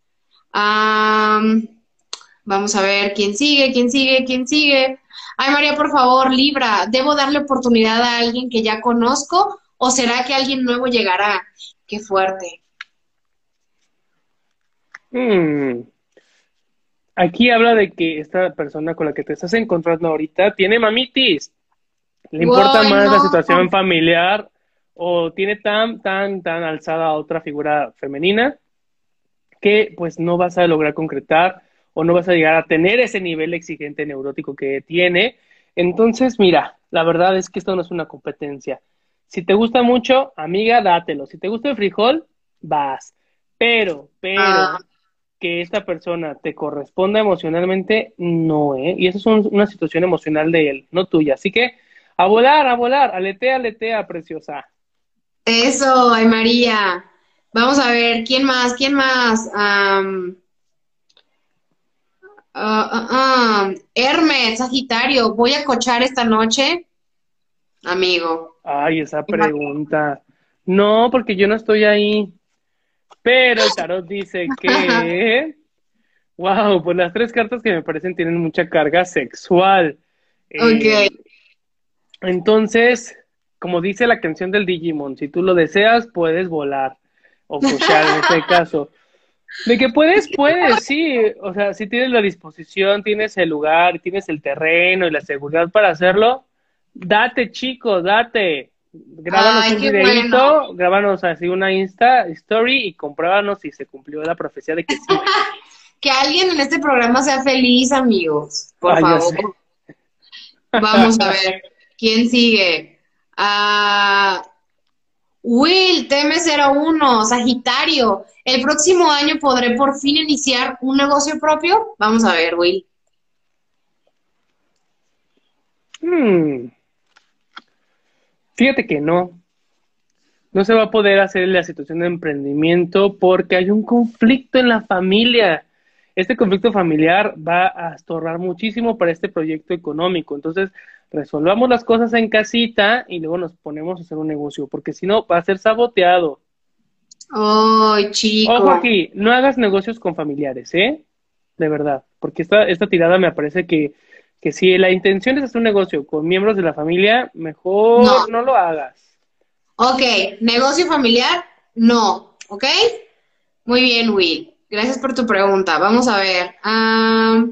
vamos a ver quién sigue, quién sigue, quién sigue. Ay, María, por favor, Libra, ¿debo darle oportunidad a alguien que ya conozco o será que alguien nuevo llegará? Qué fuerte. Hmm. Aquí habla de que esta persona con la que te estás encontrando ahorita tiene mamitis. Le importa más la situación familiar o tiene tan, tan, tan alzada a otra figura femenina que pues no vas a lograr concretar o no vas a llegar a tener ese nivel exigente neurótico que tiene. Entonces, mira, la verdad es que esto no es una competencia. Si te gusta mucho, amiga, dátelo. Si te gusta el frijol, vas. Pero, pero, ah. Que esta persona te corresponda emocionalmente, no, ¿eh? Y eso es una situación emocional de él, no tuya. Así que, a volar, a volar, aletea, aletea, preciosa. Eso, ay María. Vamos a ver, ¿quién más? ¿Quién más? Um, Hermes, Sagitario, ¿voy a cochar esta noche? Amigo. Ay, esa pregunta. No, porque yo no estoy ahí. Pero el tarot dice que. wow, pues las tres cartas que me parecen tienen mucha carga sexual. Ok. Eh, entonces, como dice la canción del Digimon, si tú lo deseas, puedes volar o cochar en este caso. De que puedes, puedes, sí. O sea, si tienes la disposición, tienes el lugar, tienes el terreno y la seguridad para hacerlo, date, chicos, date. Grábanos un videito, grábanos así una Insta story y compruébanos si se cumplió la profecía de que sí. que alguien en este programa sea feliz, amigos. Por favor. Vamos a ver. ¿Quién sigue? Ah. Will, TM01, Sagitario, ¿el próximo año podré por fin iniciar un negocio propio? Vamos a ver, Will. Hmm. Fíjate que no. No se va a poder hacer la situación de emprendimiento porque hay un conflicto en la familia. Este conflicto familiar va a estorbar muchísimo para este proyecto económico. Entonces, resolvamos las cosas en casita y luego nos ponemos a hacer un negocio, porque si no, va a ser saboteado. Ay, chico. Ojo aquí, no hagas negocios con familiares, ¿eh? De verdad, porque esta, esta tirada me parece que, que si la intención es hacer un negocio con miembros de la familia, mejor no, lo hagas. Ok, negocio familiar, no, ¿ok? Muy bien, Will. Gracias por tu pregunta. Vamos a ver. Ah,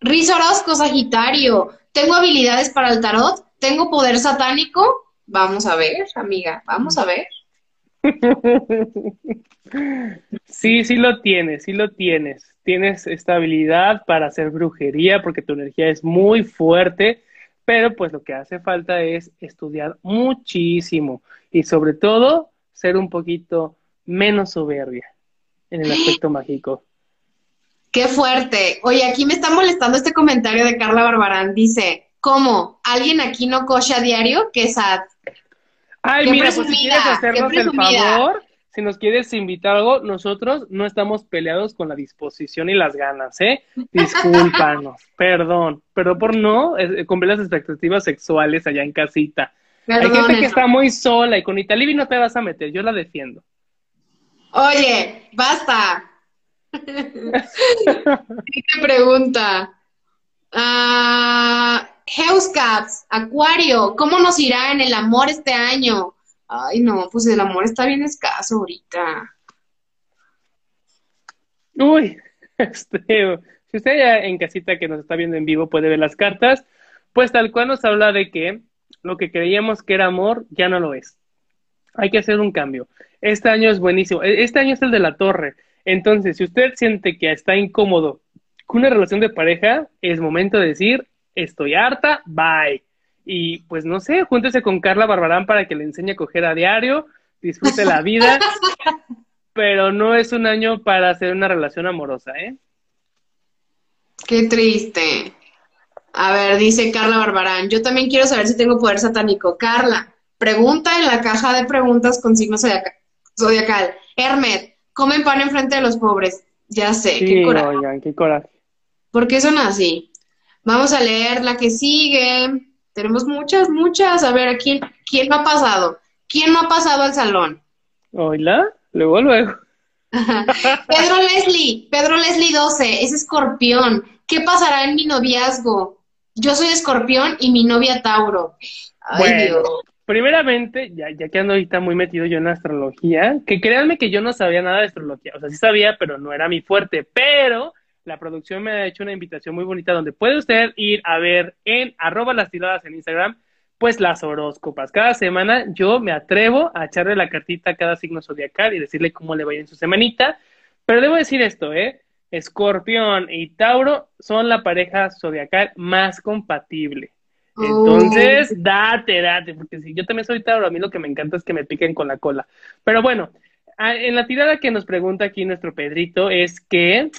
Riz Orozco, Sagitario. ¿Tengo habilidades para el tarot? ¿Tengo poder satánico? Vamos a ver, amiga, vamos a ver. Sí, sí lo tienes, sí lo tienes. Tienes esta habilidad para hacer brujería porque tu energía es muy fuerte, pero pues lo que hace falta es estudiar muchísimo y sobre todo ser un poquito menos soberbia en el aspecto mágico. Qué fuerte. Oye, aquí me está molestando este comentario de Carla Barbarán. Dice, ¿cómo? ¿Alguien aquí no coche a diario? Qué sad. Ay, Qué mira, pues si quieres hacernos el favor, si nos quieres invitar a algo, nosotros no estamos peleados con la disposición y las ganas, ¿eh? Discúlpanos, perdón, pero por no eh, cumplir las expectativas sexuales allá en casita. Hay gente que está muy sola y con Italibi no te vas a meter, yo la defiendo. Oye, basta. Siguiente pregunta. Ah, Heuskaps, Acuario, ¿cómo nos irá en el amor este año? Ay, no, pues el amor está bien escaso ahorita. Uy, este, si usted ya en casita que nos está viendo en vivo puede ver las cartas, pues tal cual nos habla de que lo que creíamos que era amor ya no lo es. Hay que hacer un cambio. Este año es buenísimo. E- Este año es el de la torre. Entonces, si usted siente que está incómodo con una relación de pareja, es momento de decir, estoy harta, bye. Y pues no sé, júntese con Carla Barbarán para que le enseñe a coger a diario, disfrute la vida, pero no es un año para hacer una relación amorosa, ¿eh? Qué triste. A ver, dice Carla Barbarán, yo también quiero saber si tengo poder satánico. Carla, pregunta en la caja de preguntas con signo zodiaca- zodiacal. Hermet, comen pan en frente de los pobres. Ya sé, qué coraje. oigan, qué coraje. ¿Por qué son así? Vamos a leer la que sigue. Tenemos muchas, muchas. A ver, ¿a quién, quién no ha pasado? ¿Quién no ha pasado al salón? Oila, luego, luego. Pedro Leslie, Pedro Leslie 12, es escorpión. ¿Qué pasará en mi noviazgo? Yo soy escorpión y mi novia Tauro. Ay, Bueno, Dios. primeramente, ya, ya que ando ahorita muy metido yo en la astrología, que créanme que yo no sabía nada de astrología, o sea, sí sabía, pero no era mi fuerte, pero la producción me ha hecho una invitación muy bonita donde puede usted ir a ver en arroba las tiradas en Instagram, pues las horóscopas. Cada semana yo me atrevo a echarle la cartita a cada signo zodiacal y decirle cómo le va en su semanita, pero debo decir esto, ¿eh? Escorpión y Tauro son la pareja zodiacal más compatible. Entonces, date, date, porque si yo también soy Tauro, a mí lo que me encanta es que me piquen con la cola. Pero bueno, en la tirada que nos pregunta aquí nuestro Pedrito es que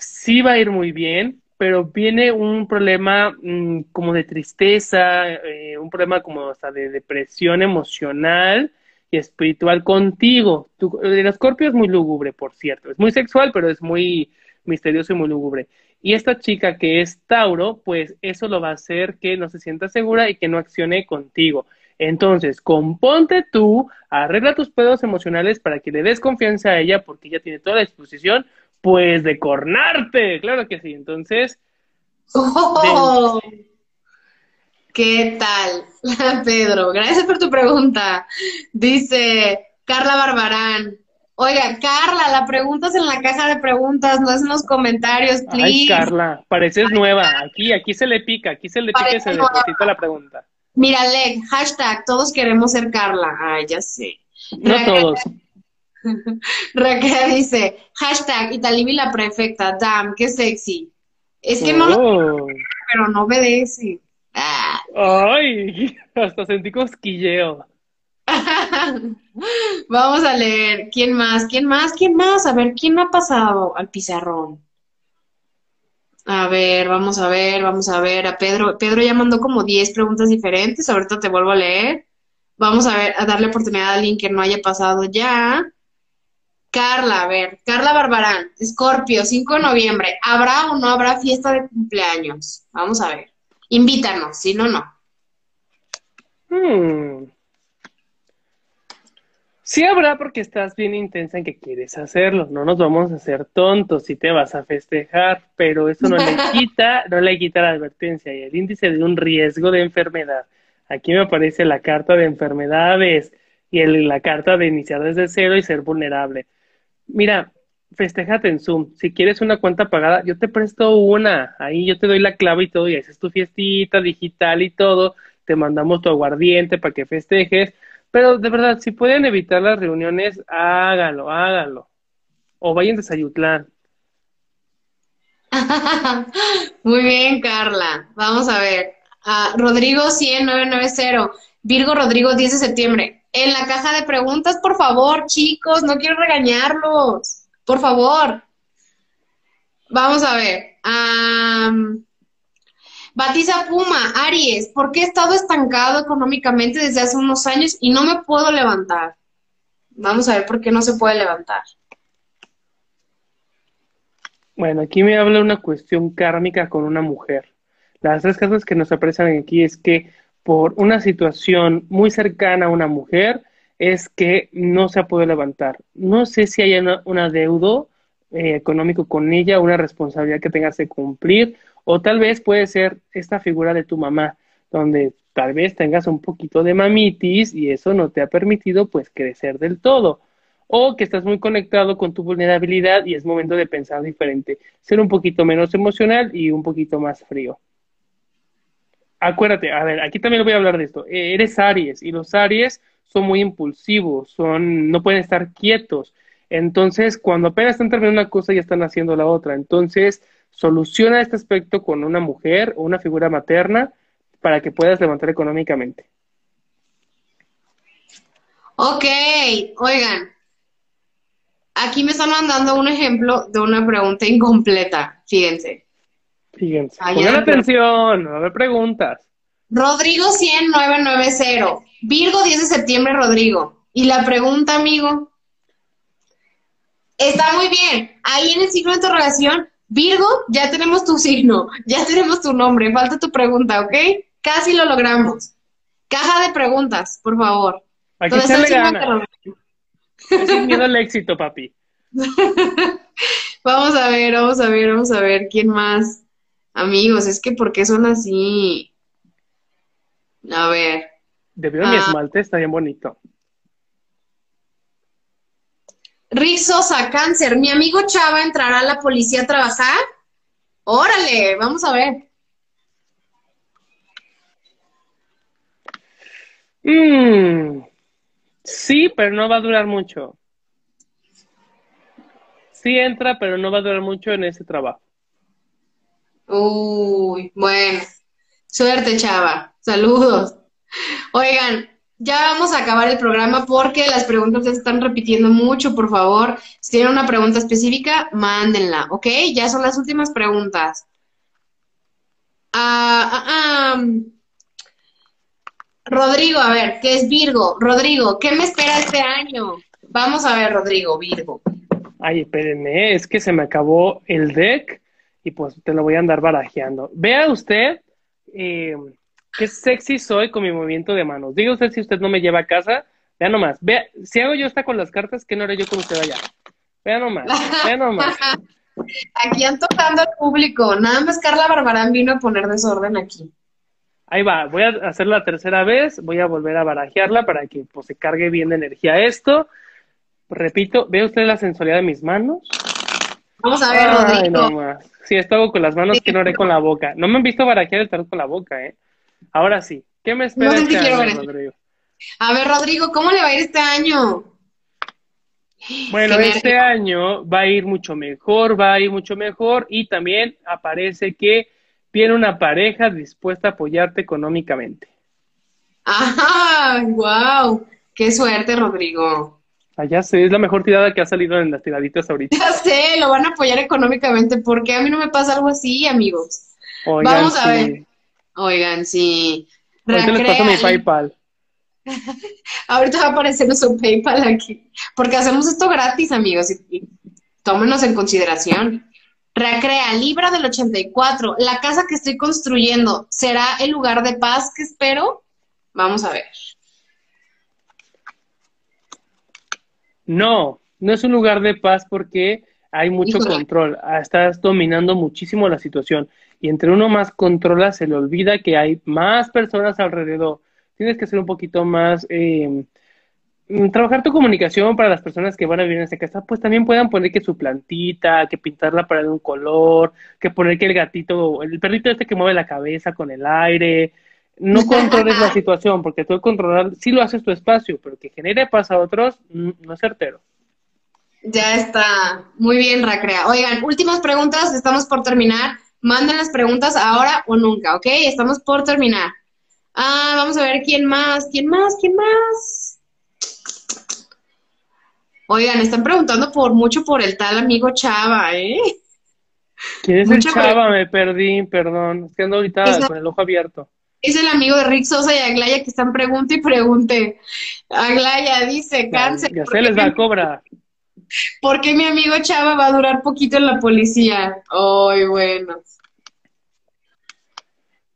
sí va a ir muy bien, pero viene un problema mm, como de tristeza, eh, un problema como hasta de depresión emocional y espiritual contigo. Tu- el Escorpio es muy lúgubre, por cierto, es muy sexual, pero es muy misterioso y muy lúgubre. Y esta chica que es Tauro, pues eso lo va a hacer que no se sienta segura y que no accione contigo. Entonces, componte tú, arregla tus pedos emocionales para que le des confianza a ella, porque ella tiene toda la disposición, pues, de cornarte. Claro que sí. Entonces, Oh, ¿Qué tal, Pedro? Gracias por tu pregunta. Dice Carla Barbarán. Oiga, Carla, la preguntas en la caja de preguntas, no es en los comentarios, ay, please. Carla, pareces nueva. Aquí, aquí se le pica, aquí se le pica y se nueva. deposita la pregunta. Mira, Leg, hashtag, todos queremos ser Carla. Ay, ya sé. No todos. Raquel dice, hashtag, Italibi la prefecta, damn, qué sexy. Es que no lo Oh. pero no obedece. Ah. Ay, hasta sentí cosquilleo. Vamos a leer. ¿Quién más? ¿Quién más? ¿Quién más? A ver, ¿quién ha pasado al pizarrón? A ver, vamos a ver, vamos a ver. A Pedro, Pedro ya mandó como 10 preguntas diferentes. Ahorita te vuelvo a leer. Vamos a ver, a darle oportunidad a alguien que no haya pasado ya. Carla, a ver, Carla Barbarán, Escorpio, 5 de noviembre. ¿Habrá o no habrá fiesta de cumpleaños? Vamos a ver. Invítanos, si no, no. Hmm. Sí habrá porque estás bien intensa en que quieres hacerlo. No nos vamos a hacer tontos si te vas a festejar, pero eso no le quita, no le quita la advertencia y el índice de un riesgo de enfermedad. Aquí me aparece la carta de enfermedades y el- la carta de iniciar desde cero y ser vulnerable. Mira, festéjate en Zoom. Si quieres una cuenta pagada, yo te presto una. Ahí yo te doy la clave y todo, y haces tu fiestita digital y todo. Te mandamos tu aguardiente para que festejes. Pero de verdad, si pueden evitar las reuniones, háganlo, háganlo. O vayan a Sayutlán. Muy bien, Carla. Vamos a ver. a Rodrigo 10990, Virgo Rodrigo 10 de septiembre. En la caja de preguntas, por favor, chicos, no quiero regañarlos. Por favor. Vamos a ver. Batiza Puma, Aries, ¿por qué he estado estancado económicamente desde hace unos años y no me puedo levantar? Vamos a ver por qué no se puede levantar. Bueno, aquí me habla una cuestión kármica con una mujer. Las tres cosas que nos aparecen aquí es que por una situación muy cercana a una mujer es que no se ha podido levantar. No sé si hay una, una deudo eh, económico con ella, una responsabilidad que tengas que cumplir, o tal vez puede ser esta figura de tu mamá, donde tal vez tengas un poquito de mamitis y eso no te ha permitido pues crecer del todo. O que estás muy conectado con tu vulnerabilidad y es momento de pensar diferente, ser un poquito menos emocional y un poquito más frío acuérdate, a ver, aquí también voy a hablar de esto. Eh, eres Aries y los Aries son muy impulsivos, son, no pueden estar quietos. Entonces, cuando apenas están terminando una cosa, ya están haciendo la otra. Entonces, soluciona este aspecto con una mujer o una figura materna para que puedas levantar económicamente. Ok, oigan, aquí me están mandando un ejemplo de una pregunta incompleta, fíjense. Fíjense. Pongan atención, a ver preguntas. Rodrigo 10990. Virgo 10 de septiembre, Rodrigo. Y la pregunta, amigo. Está muy bien. Ahí en el signo de interrogación, Virgo, ya tenemos tu signo, ya tenemos tu nombre. Falta tu pregunta, ¿ok? Casi lo logramos. Caja de preguntas, por favor. Aquí se le gana. Sin miedo al éxito, papi. vamos a ver, vamos a ver, vamos a ver. ¿Quién más? Amigos, es que ¿por qué son así? A ver. De mi ah. esmalte está bien bonito. Rick Sosa, cáncer. ¿Mi amigo Chava entrará a la policía a trabajar? Órale, vamos a ver. Mm, sí, pero no va a durar mucho. Sí entra, pero no va a durar mucho en ese trabajo. Uy, bueno. Suerte, chava. Saludos. Oigan, ya vamos a acabar el programa porque las preguntas se están repitiendo mucho, por favor. Si tienen una pregunta específica, mándenla, ¿ok? Ya son las últimas preguntas. Ah, ah. Rodrigo, a ver, ¿qué es Virgo? Rodrigo, ¿qué me espera este año? Vamos a ver, Rodrigo, Virgo. Ay, espérenme, es que se me acabó el deck y pues te lo voy a andar barajeando. Vea usted eh, qué sexy soy con mi movimiento de manos. Diga usted si usted no me lleva a casa. Vea nomás. Vea, si hago yo esta con las cartas, ¿qué no haré yo con usted allá? Vea nomás, vea nomás. Aquí han tocando al público. Nada más Carla Barbarán vino a poner desorden aquí. Ahí va, voy a hacer la tercera vez, voy a volver a barajearla para que pues, se cargue bien de energía esto. Repito, ¿ve usted la sensualidad de mis manos? Vamos a ver, Rodrigo. Sí, esto hago con las manos que no haré con la boca. No me han visto barajear el tarot con la boca, ¿eh? Ahora sí. ¿Qué me espera este año, Rodrigo? A ver, Rodrigo, ¿cómo le va a ir este año? Bueno, este año va a ir mucho mejor, va a ir mucho mejor y también aparece que tiene una pareja dispuesta a apoyarte económicamente. ¡Ah! ¡Wow! ¡Qué suerte, Rodrigo! Ah, ya sé, es la mejor tirada que ha salido en las tiraditas ahorita. Ya sé, lo van a apoyar económicamente, porque a mí no me pasa algo así, amigos. Vamos a ver. Oigan, sí. Ahorita les paso mi PayPal. ahorita va a aparecer nuestro PayPal aquí. Porque hacemos esto gratis, amigos. Y, tómenos en consideración. Recrea, Libra del 84. La casa que estoy construyendo, ¿será el lugar de paz que espero? Vamos a ver. No, no es un lugar de paz porque hay mucho control. Ah, estás dominando muchísimo la situación. Y entre uno más controla, se le olvida que hay más personas alrededor. Tienes que ser un poquito más. Eh, trabajar tu comunicación para las personas que van a vivir en esta casa, pues también puedan poner que su plantita, que pintarla para de un color, que poner que el gatito, el perrito este que mueve la cabeza con el aire, no controles la situación, porque tú controlar, sí lo haces tu espacio, pero que genere paz a otros, no es certero. Ya está. Muy bien, Racrea. Oigan, últimas preguntas, estamos por terminar. Manden las preguntas ahora o nunca, ¿ok? Estamos por terminar. Ah, vamos a ver quién más, quién más, quién más. Oigan, están preguntando por mucho por el tal amigo Chava, ¿eh? ¿Quién es el Chava? Me perdí, perdón. Es que ando ahorita con el ojo abierto. Es el amigo de Rick Sosa y Aglaya que están pregunte y pregunte. Aglaya dice, cáncer. Ya se les va a cobrar. ¿Por qué mi amigo Chava va a durar poquito en la policía? Ay, bueno.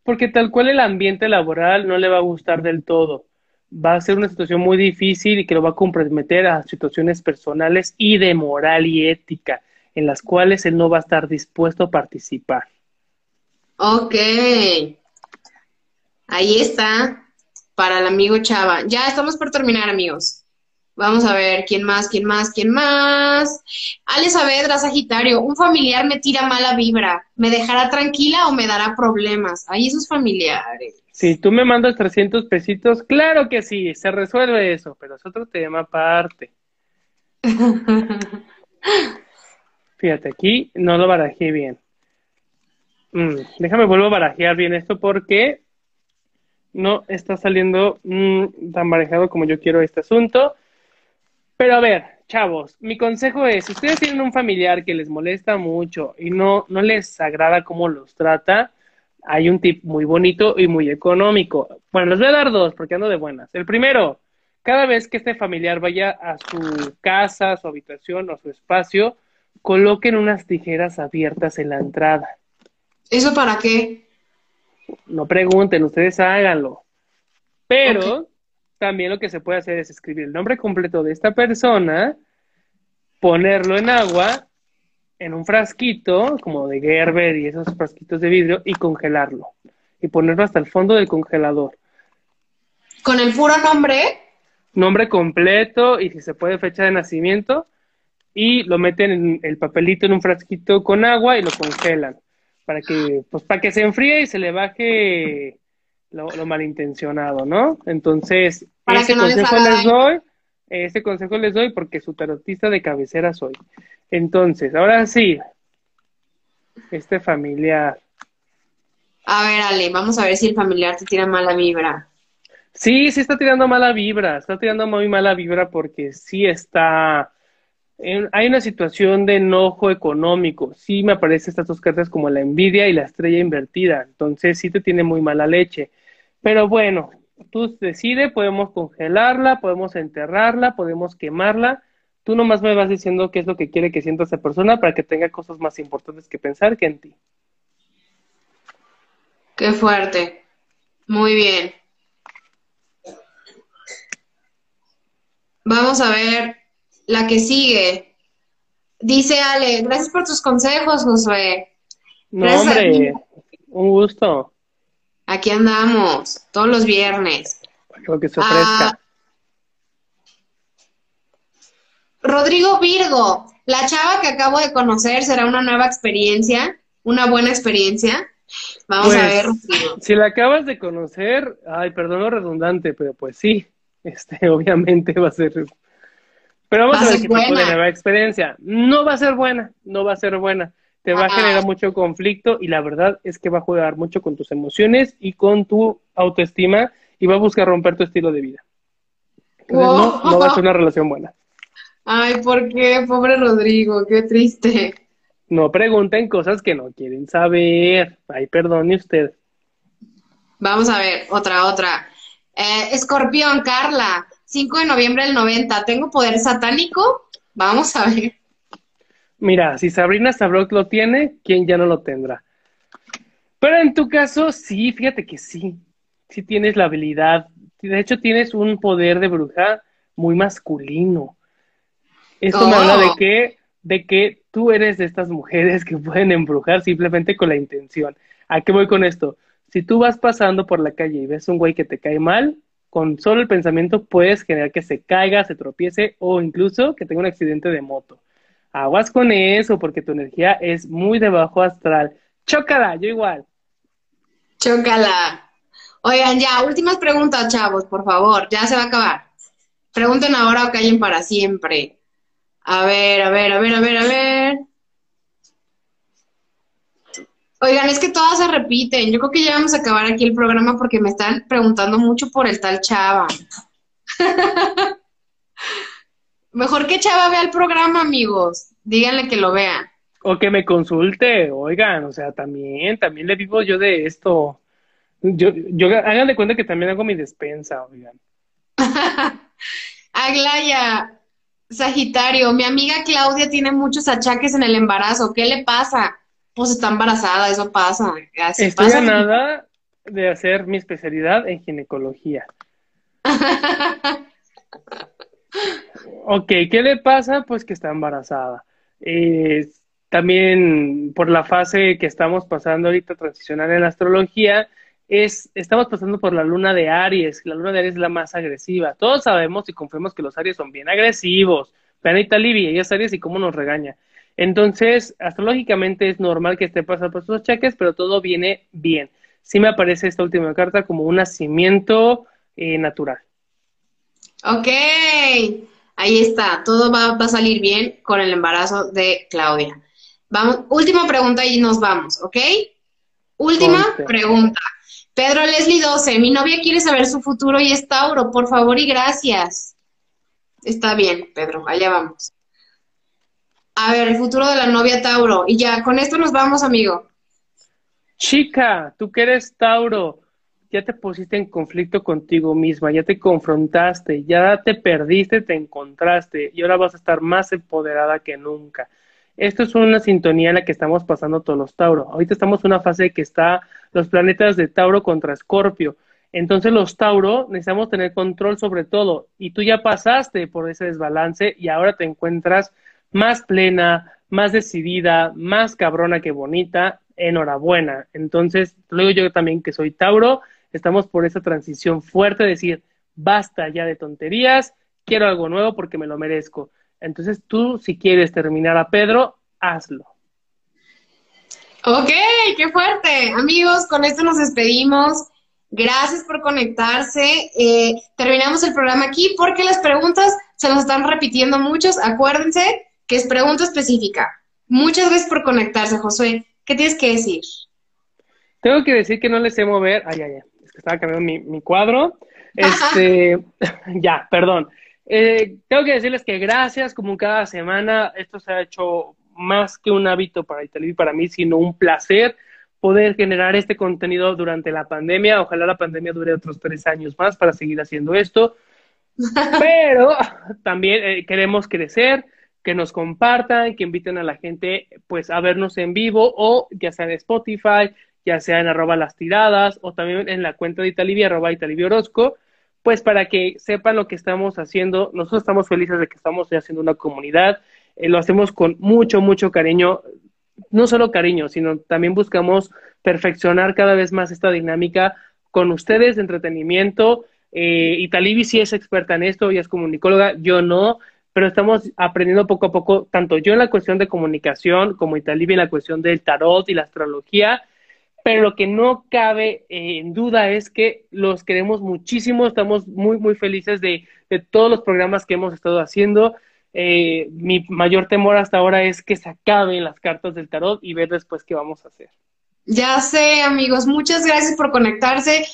Porque tal cual el ambiente laboral no le va a gustar del todo va a ser una situación muy difícil y que lo va a comprometer a situaciones personales y de moral y ética, en las cuales él no va a estar dispuesto a participar. Ok. Ahí está, para el amigo Chava. Ya estamos por terminar, amigos. Vamos a ver, ¿quién más? ¿Quién más? ¿Quién más? Ale Saavedra, Sagitario. Un familiar me tira mala vibra. ¿Me dejará tranquila o me dará problemas? Ahí esos familiares. Si tú me mandas 300 pesitos, claro que sí, se resuelve eso, pero es otro tema aparte. Fíjate, aquí no lo barajé bien. Mm, déjame vuelvo a barajear bien esto porque no está saliendo mm, tan barajado como yo quiero este asunto. Pero a ver, chavos, mi consejo es, si ustedes tienen un familiar que les molesta mucho y no, no les agrada cómo los trata, hay un tip muy bonito y muy económico. Bueno, les voy a dar dos porque ando de buenas. El primero, cada vez que este familiar vaya a su casa, a su habitación o su espacio, coloquen unas tijeras abiertas en la entrada. ¿Eso para qué? No pregunten, ustedes háganlo. Pero también lo que se puede hacer es escribir el nombre completo de esta persona, ponerlo en agua, en un frasquito, como de Gerber y esos frasquitos de vidrio, y congelarlo. Y ponerlo hasta el fondo del congelador. ¿Con el puro nombre? Nombre completo y si se puede fecha de nacimiento. Y lo meten en el papelito en un frasquito con agua y lo congelan. Para que, pues, para que se enfríe y se le baje lo, malintencionado, ¿no? Entonces, ese consejo les, doy, ese consejo les doy porque su tarotista de cabecera soy. Entonces, ahora sí, este familiar. A ver, Ale, vamos a ver si el familiar te tira mala vibra. Sí, sí está tirando mala vibra, está tirando muy mala vibra porque sí está, hay una situación de enojo económico, sí me aparecen estas dos cartas como la envidia y la estrella invertida, entonces sí te tiene muy mala leche. Pero bueno, tú decides, podemos congelarla, podemos enterrarla, podemos quemarla. Tú nomás me vas diciendo qué es lo que quiere que sienta esa persona para que tenga cosas más importantes que pensar que en ti. Qué fuerte. Muy bien. Vamos a ver la que sigue. Dice Ale, gracias por tus consejos, Josué. No, hombre, un gusto. Aquí andamos, todos los viernes. Lo que se ofrezca. Ah, Rodrigo Virgo, la chava que acabo de conocer será una nueva experiencia, una buena experiencia. Vamos a pues, ver. Si la acabas de conocer, ay, perdón lo redundante, pero pues sí, este, obviamente va a ser. Pero vamos a, ver qué tipo de nueva experiencia. No va a ser buena, no va a ser buena te va a generar mucho conflicto y la verdad es que va a jugar mucho con tus emociones y con tu autoestima y va a buscar romper tu estilo de vida. no, no va a ser una relación buena. Ay, ¿por qué? Pobre Rodrigo, qué triste. No pregunten cosas que no quieren saber. Ay, perdone usted. Vamos a ver, otra, otra. Eh, Escorpión, Carla, 5 de noviembre del 90. ¿Tengo poder satánico? Vamos a ver. Mira, si Sabrina Sabrok lo tiene, ¿quién ya no lo tendrá? Pero en tu caso, sí, fíjate que sí, sí tienes la habilidad. De hecho, tienes un poder de bruja muy masculino. Esto me habla de oh. que, de que tú eres de estas mujeres que pueden embrujar simplemente con la intención. ¿A qué voy con esto? Si tú vas pasando por la calle y ves un güey que te cae mal, con solo el pensamiento puedes generar que se caiga, se tropiece o incluso que tenga un accidente de moto. Aguas con eso, porque tu energía es muy de bajo astral. Chócala, yo igual. Chócala. Oigan, ya, últimas preguntas, chavos, por favor, ya se va a acabar. Pregunten ahora o callen para siempre. A ver, a ver, a ver, a ver, a ver. Oigan, es que todas se repiten. Yo creo que ya vamos a acabar aquí el programa porque me están preguntando mucho por el tal Chava. Mejor que Chava vea el programa, amigos. Díganle que lo vea. O que me consulte, oigan, o sea, también, también le vivo yo de esto. Yo, yo, hagan de cuenta que también hago mi despensa, oigan. Aglaya, Sagitario, mi amiga Claudia tiene muchos achaques en el embarazo. ¿Qué le pasa? Pues está embarazada, eso pasa. Estoy a nada de hacer mi especialidad en ginecología. ok, ¿qué le pasa? Pues que está embarazada. Eh, también por la fase que estamos pasando ahorita, transicional en la astrología, es, estamos pasando por la luna de Aries. La luna de Aries es la más agresiva. Todos sabemos y confiamos que los Aries son bien agresivos. Vean a Italia, ella es Aries y cómo nos regaña. Entonces, astrológicamente es normal que esté pasando por esos cheques, pero todo viene bien. Sí me aparece esta última carta como un nacimiento eh, natural. Ok, ahí está, todo va, a salir bien con el embarazo de Claudia. Vamos, última pregunta y nos vamos, ¿ok? Última pregunta. Pedro Leslie 12, mi novia quiere saber su futuro y es Tauro, por favor y gracias. Está bien, Pedro, allá vamos. A ver, el futuro de la novia Tauro. Y ya, con esto nos vamos, amigo. Chica, tú que eres Tauro, ya te pusiste en conflicto contigo misma, ya te confrontaste, ya te perdiste, te encontraste y ahora vas a estar más empoderada que nunca. Esto es una sintonía en la que estamos pasando todos los Tauro. Ahorita estamos en una fase que está los planetas de Tauro contra Escorpio. Entonces los Tauro necesitamos tener control sobre todo y tú ya pasaste por ese desbalance y ahora te encuentras más plena, más decidida, más cabrona que bonita, enhorabuena. Entonces, luego yo también que soy Tauro, estamos por esa transición fuerte, de decir, basta ya de tonterías, quiero algo nuevo porque me lo merezco. Entonces, tú si quieres terminar a Pedro, hazlo. Ok, qué fuerte. Amigos, con esto nos despedimos. Gracias por conectarse. Eh, terminamos el programa aquí porque las preguntas se nos están repitiendo muchos. Acuérdense que es pregunta específica. Muchas gracias por conectarse, Josué. ¿Qué tienes que decir? Tengo que decir que no les sé mover. Ay, ay, ay. Es que estaba cambiando mi, cuadro. Este, ya, perdón. Eh, tengo que decirles que gracias, como cada semana, esto se ha hecho más que un hábito para Italia y para mí, sino un placer poder generar este contenido durante la pandemia. Ojalá la pandemia dure otros tres años más para seguir haciendo esto. Pero también eh, queremos crecer, que nos compartan, que inviten a la gente pues a vernos en vivo o ya sea en Spotify, ya sea en arroba las tiradas o también en la cuenta de Italivia, arroba Orozco, pues para que sepan lo que estamos haciendo. Nosotros estamos felices de que estamos haciendo una comunidad, eh, lo hacemos con mucho, mucho cariño, no solo cariño, sino también buscamos perfeccionar cada vez más esta dinámica con ustedes de entretenimiento. Eh, Italibi sí es experta en esto, ella es comunicóloga, yo no, pero estamos aprendiendo poco a poco, tanto yo en la cuestión de comunicación como Italibi en la cuestión del tarot y la astrología, pero lo que no cabe eh, en duda es que los queremos muchísimo, estamos muy, muy felices de, todos los programas que hemos estado haciendo. Eh, mi mayor temor hasta ahora es que se acaben las cartas del tarot y ver después qué vamos a hacer. Ya sé, amigos, muchas gracias por conectarse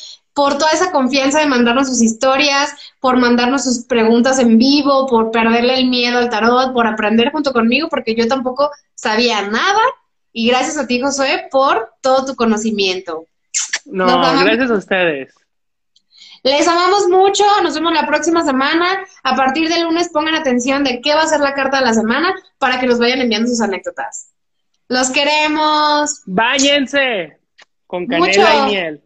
por toda esa confianza de mandarnos sus historias, por mandarnos sus preguntas en vivo, por perderle el miedo al tarot, por aprender junto conmigo, porque yo tampoco sabía nada. Y gracias a ti, Josué, por todo tu conocimiento. No, gracias a ustedes. Les amamos mucho, nos vemos la próxima semana. A partir del lunes pongan atención de qué va a ser la carta de la semana para que nos vayan enviando sus anécdotas. Los queremos. Báñense con canela y miel.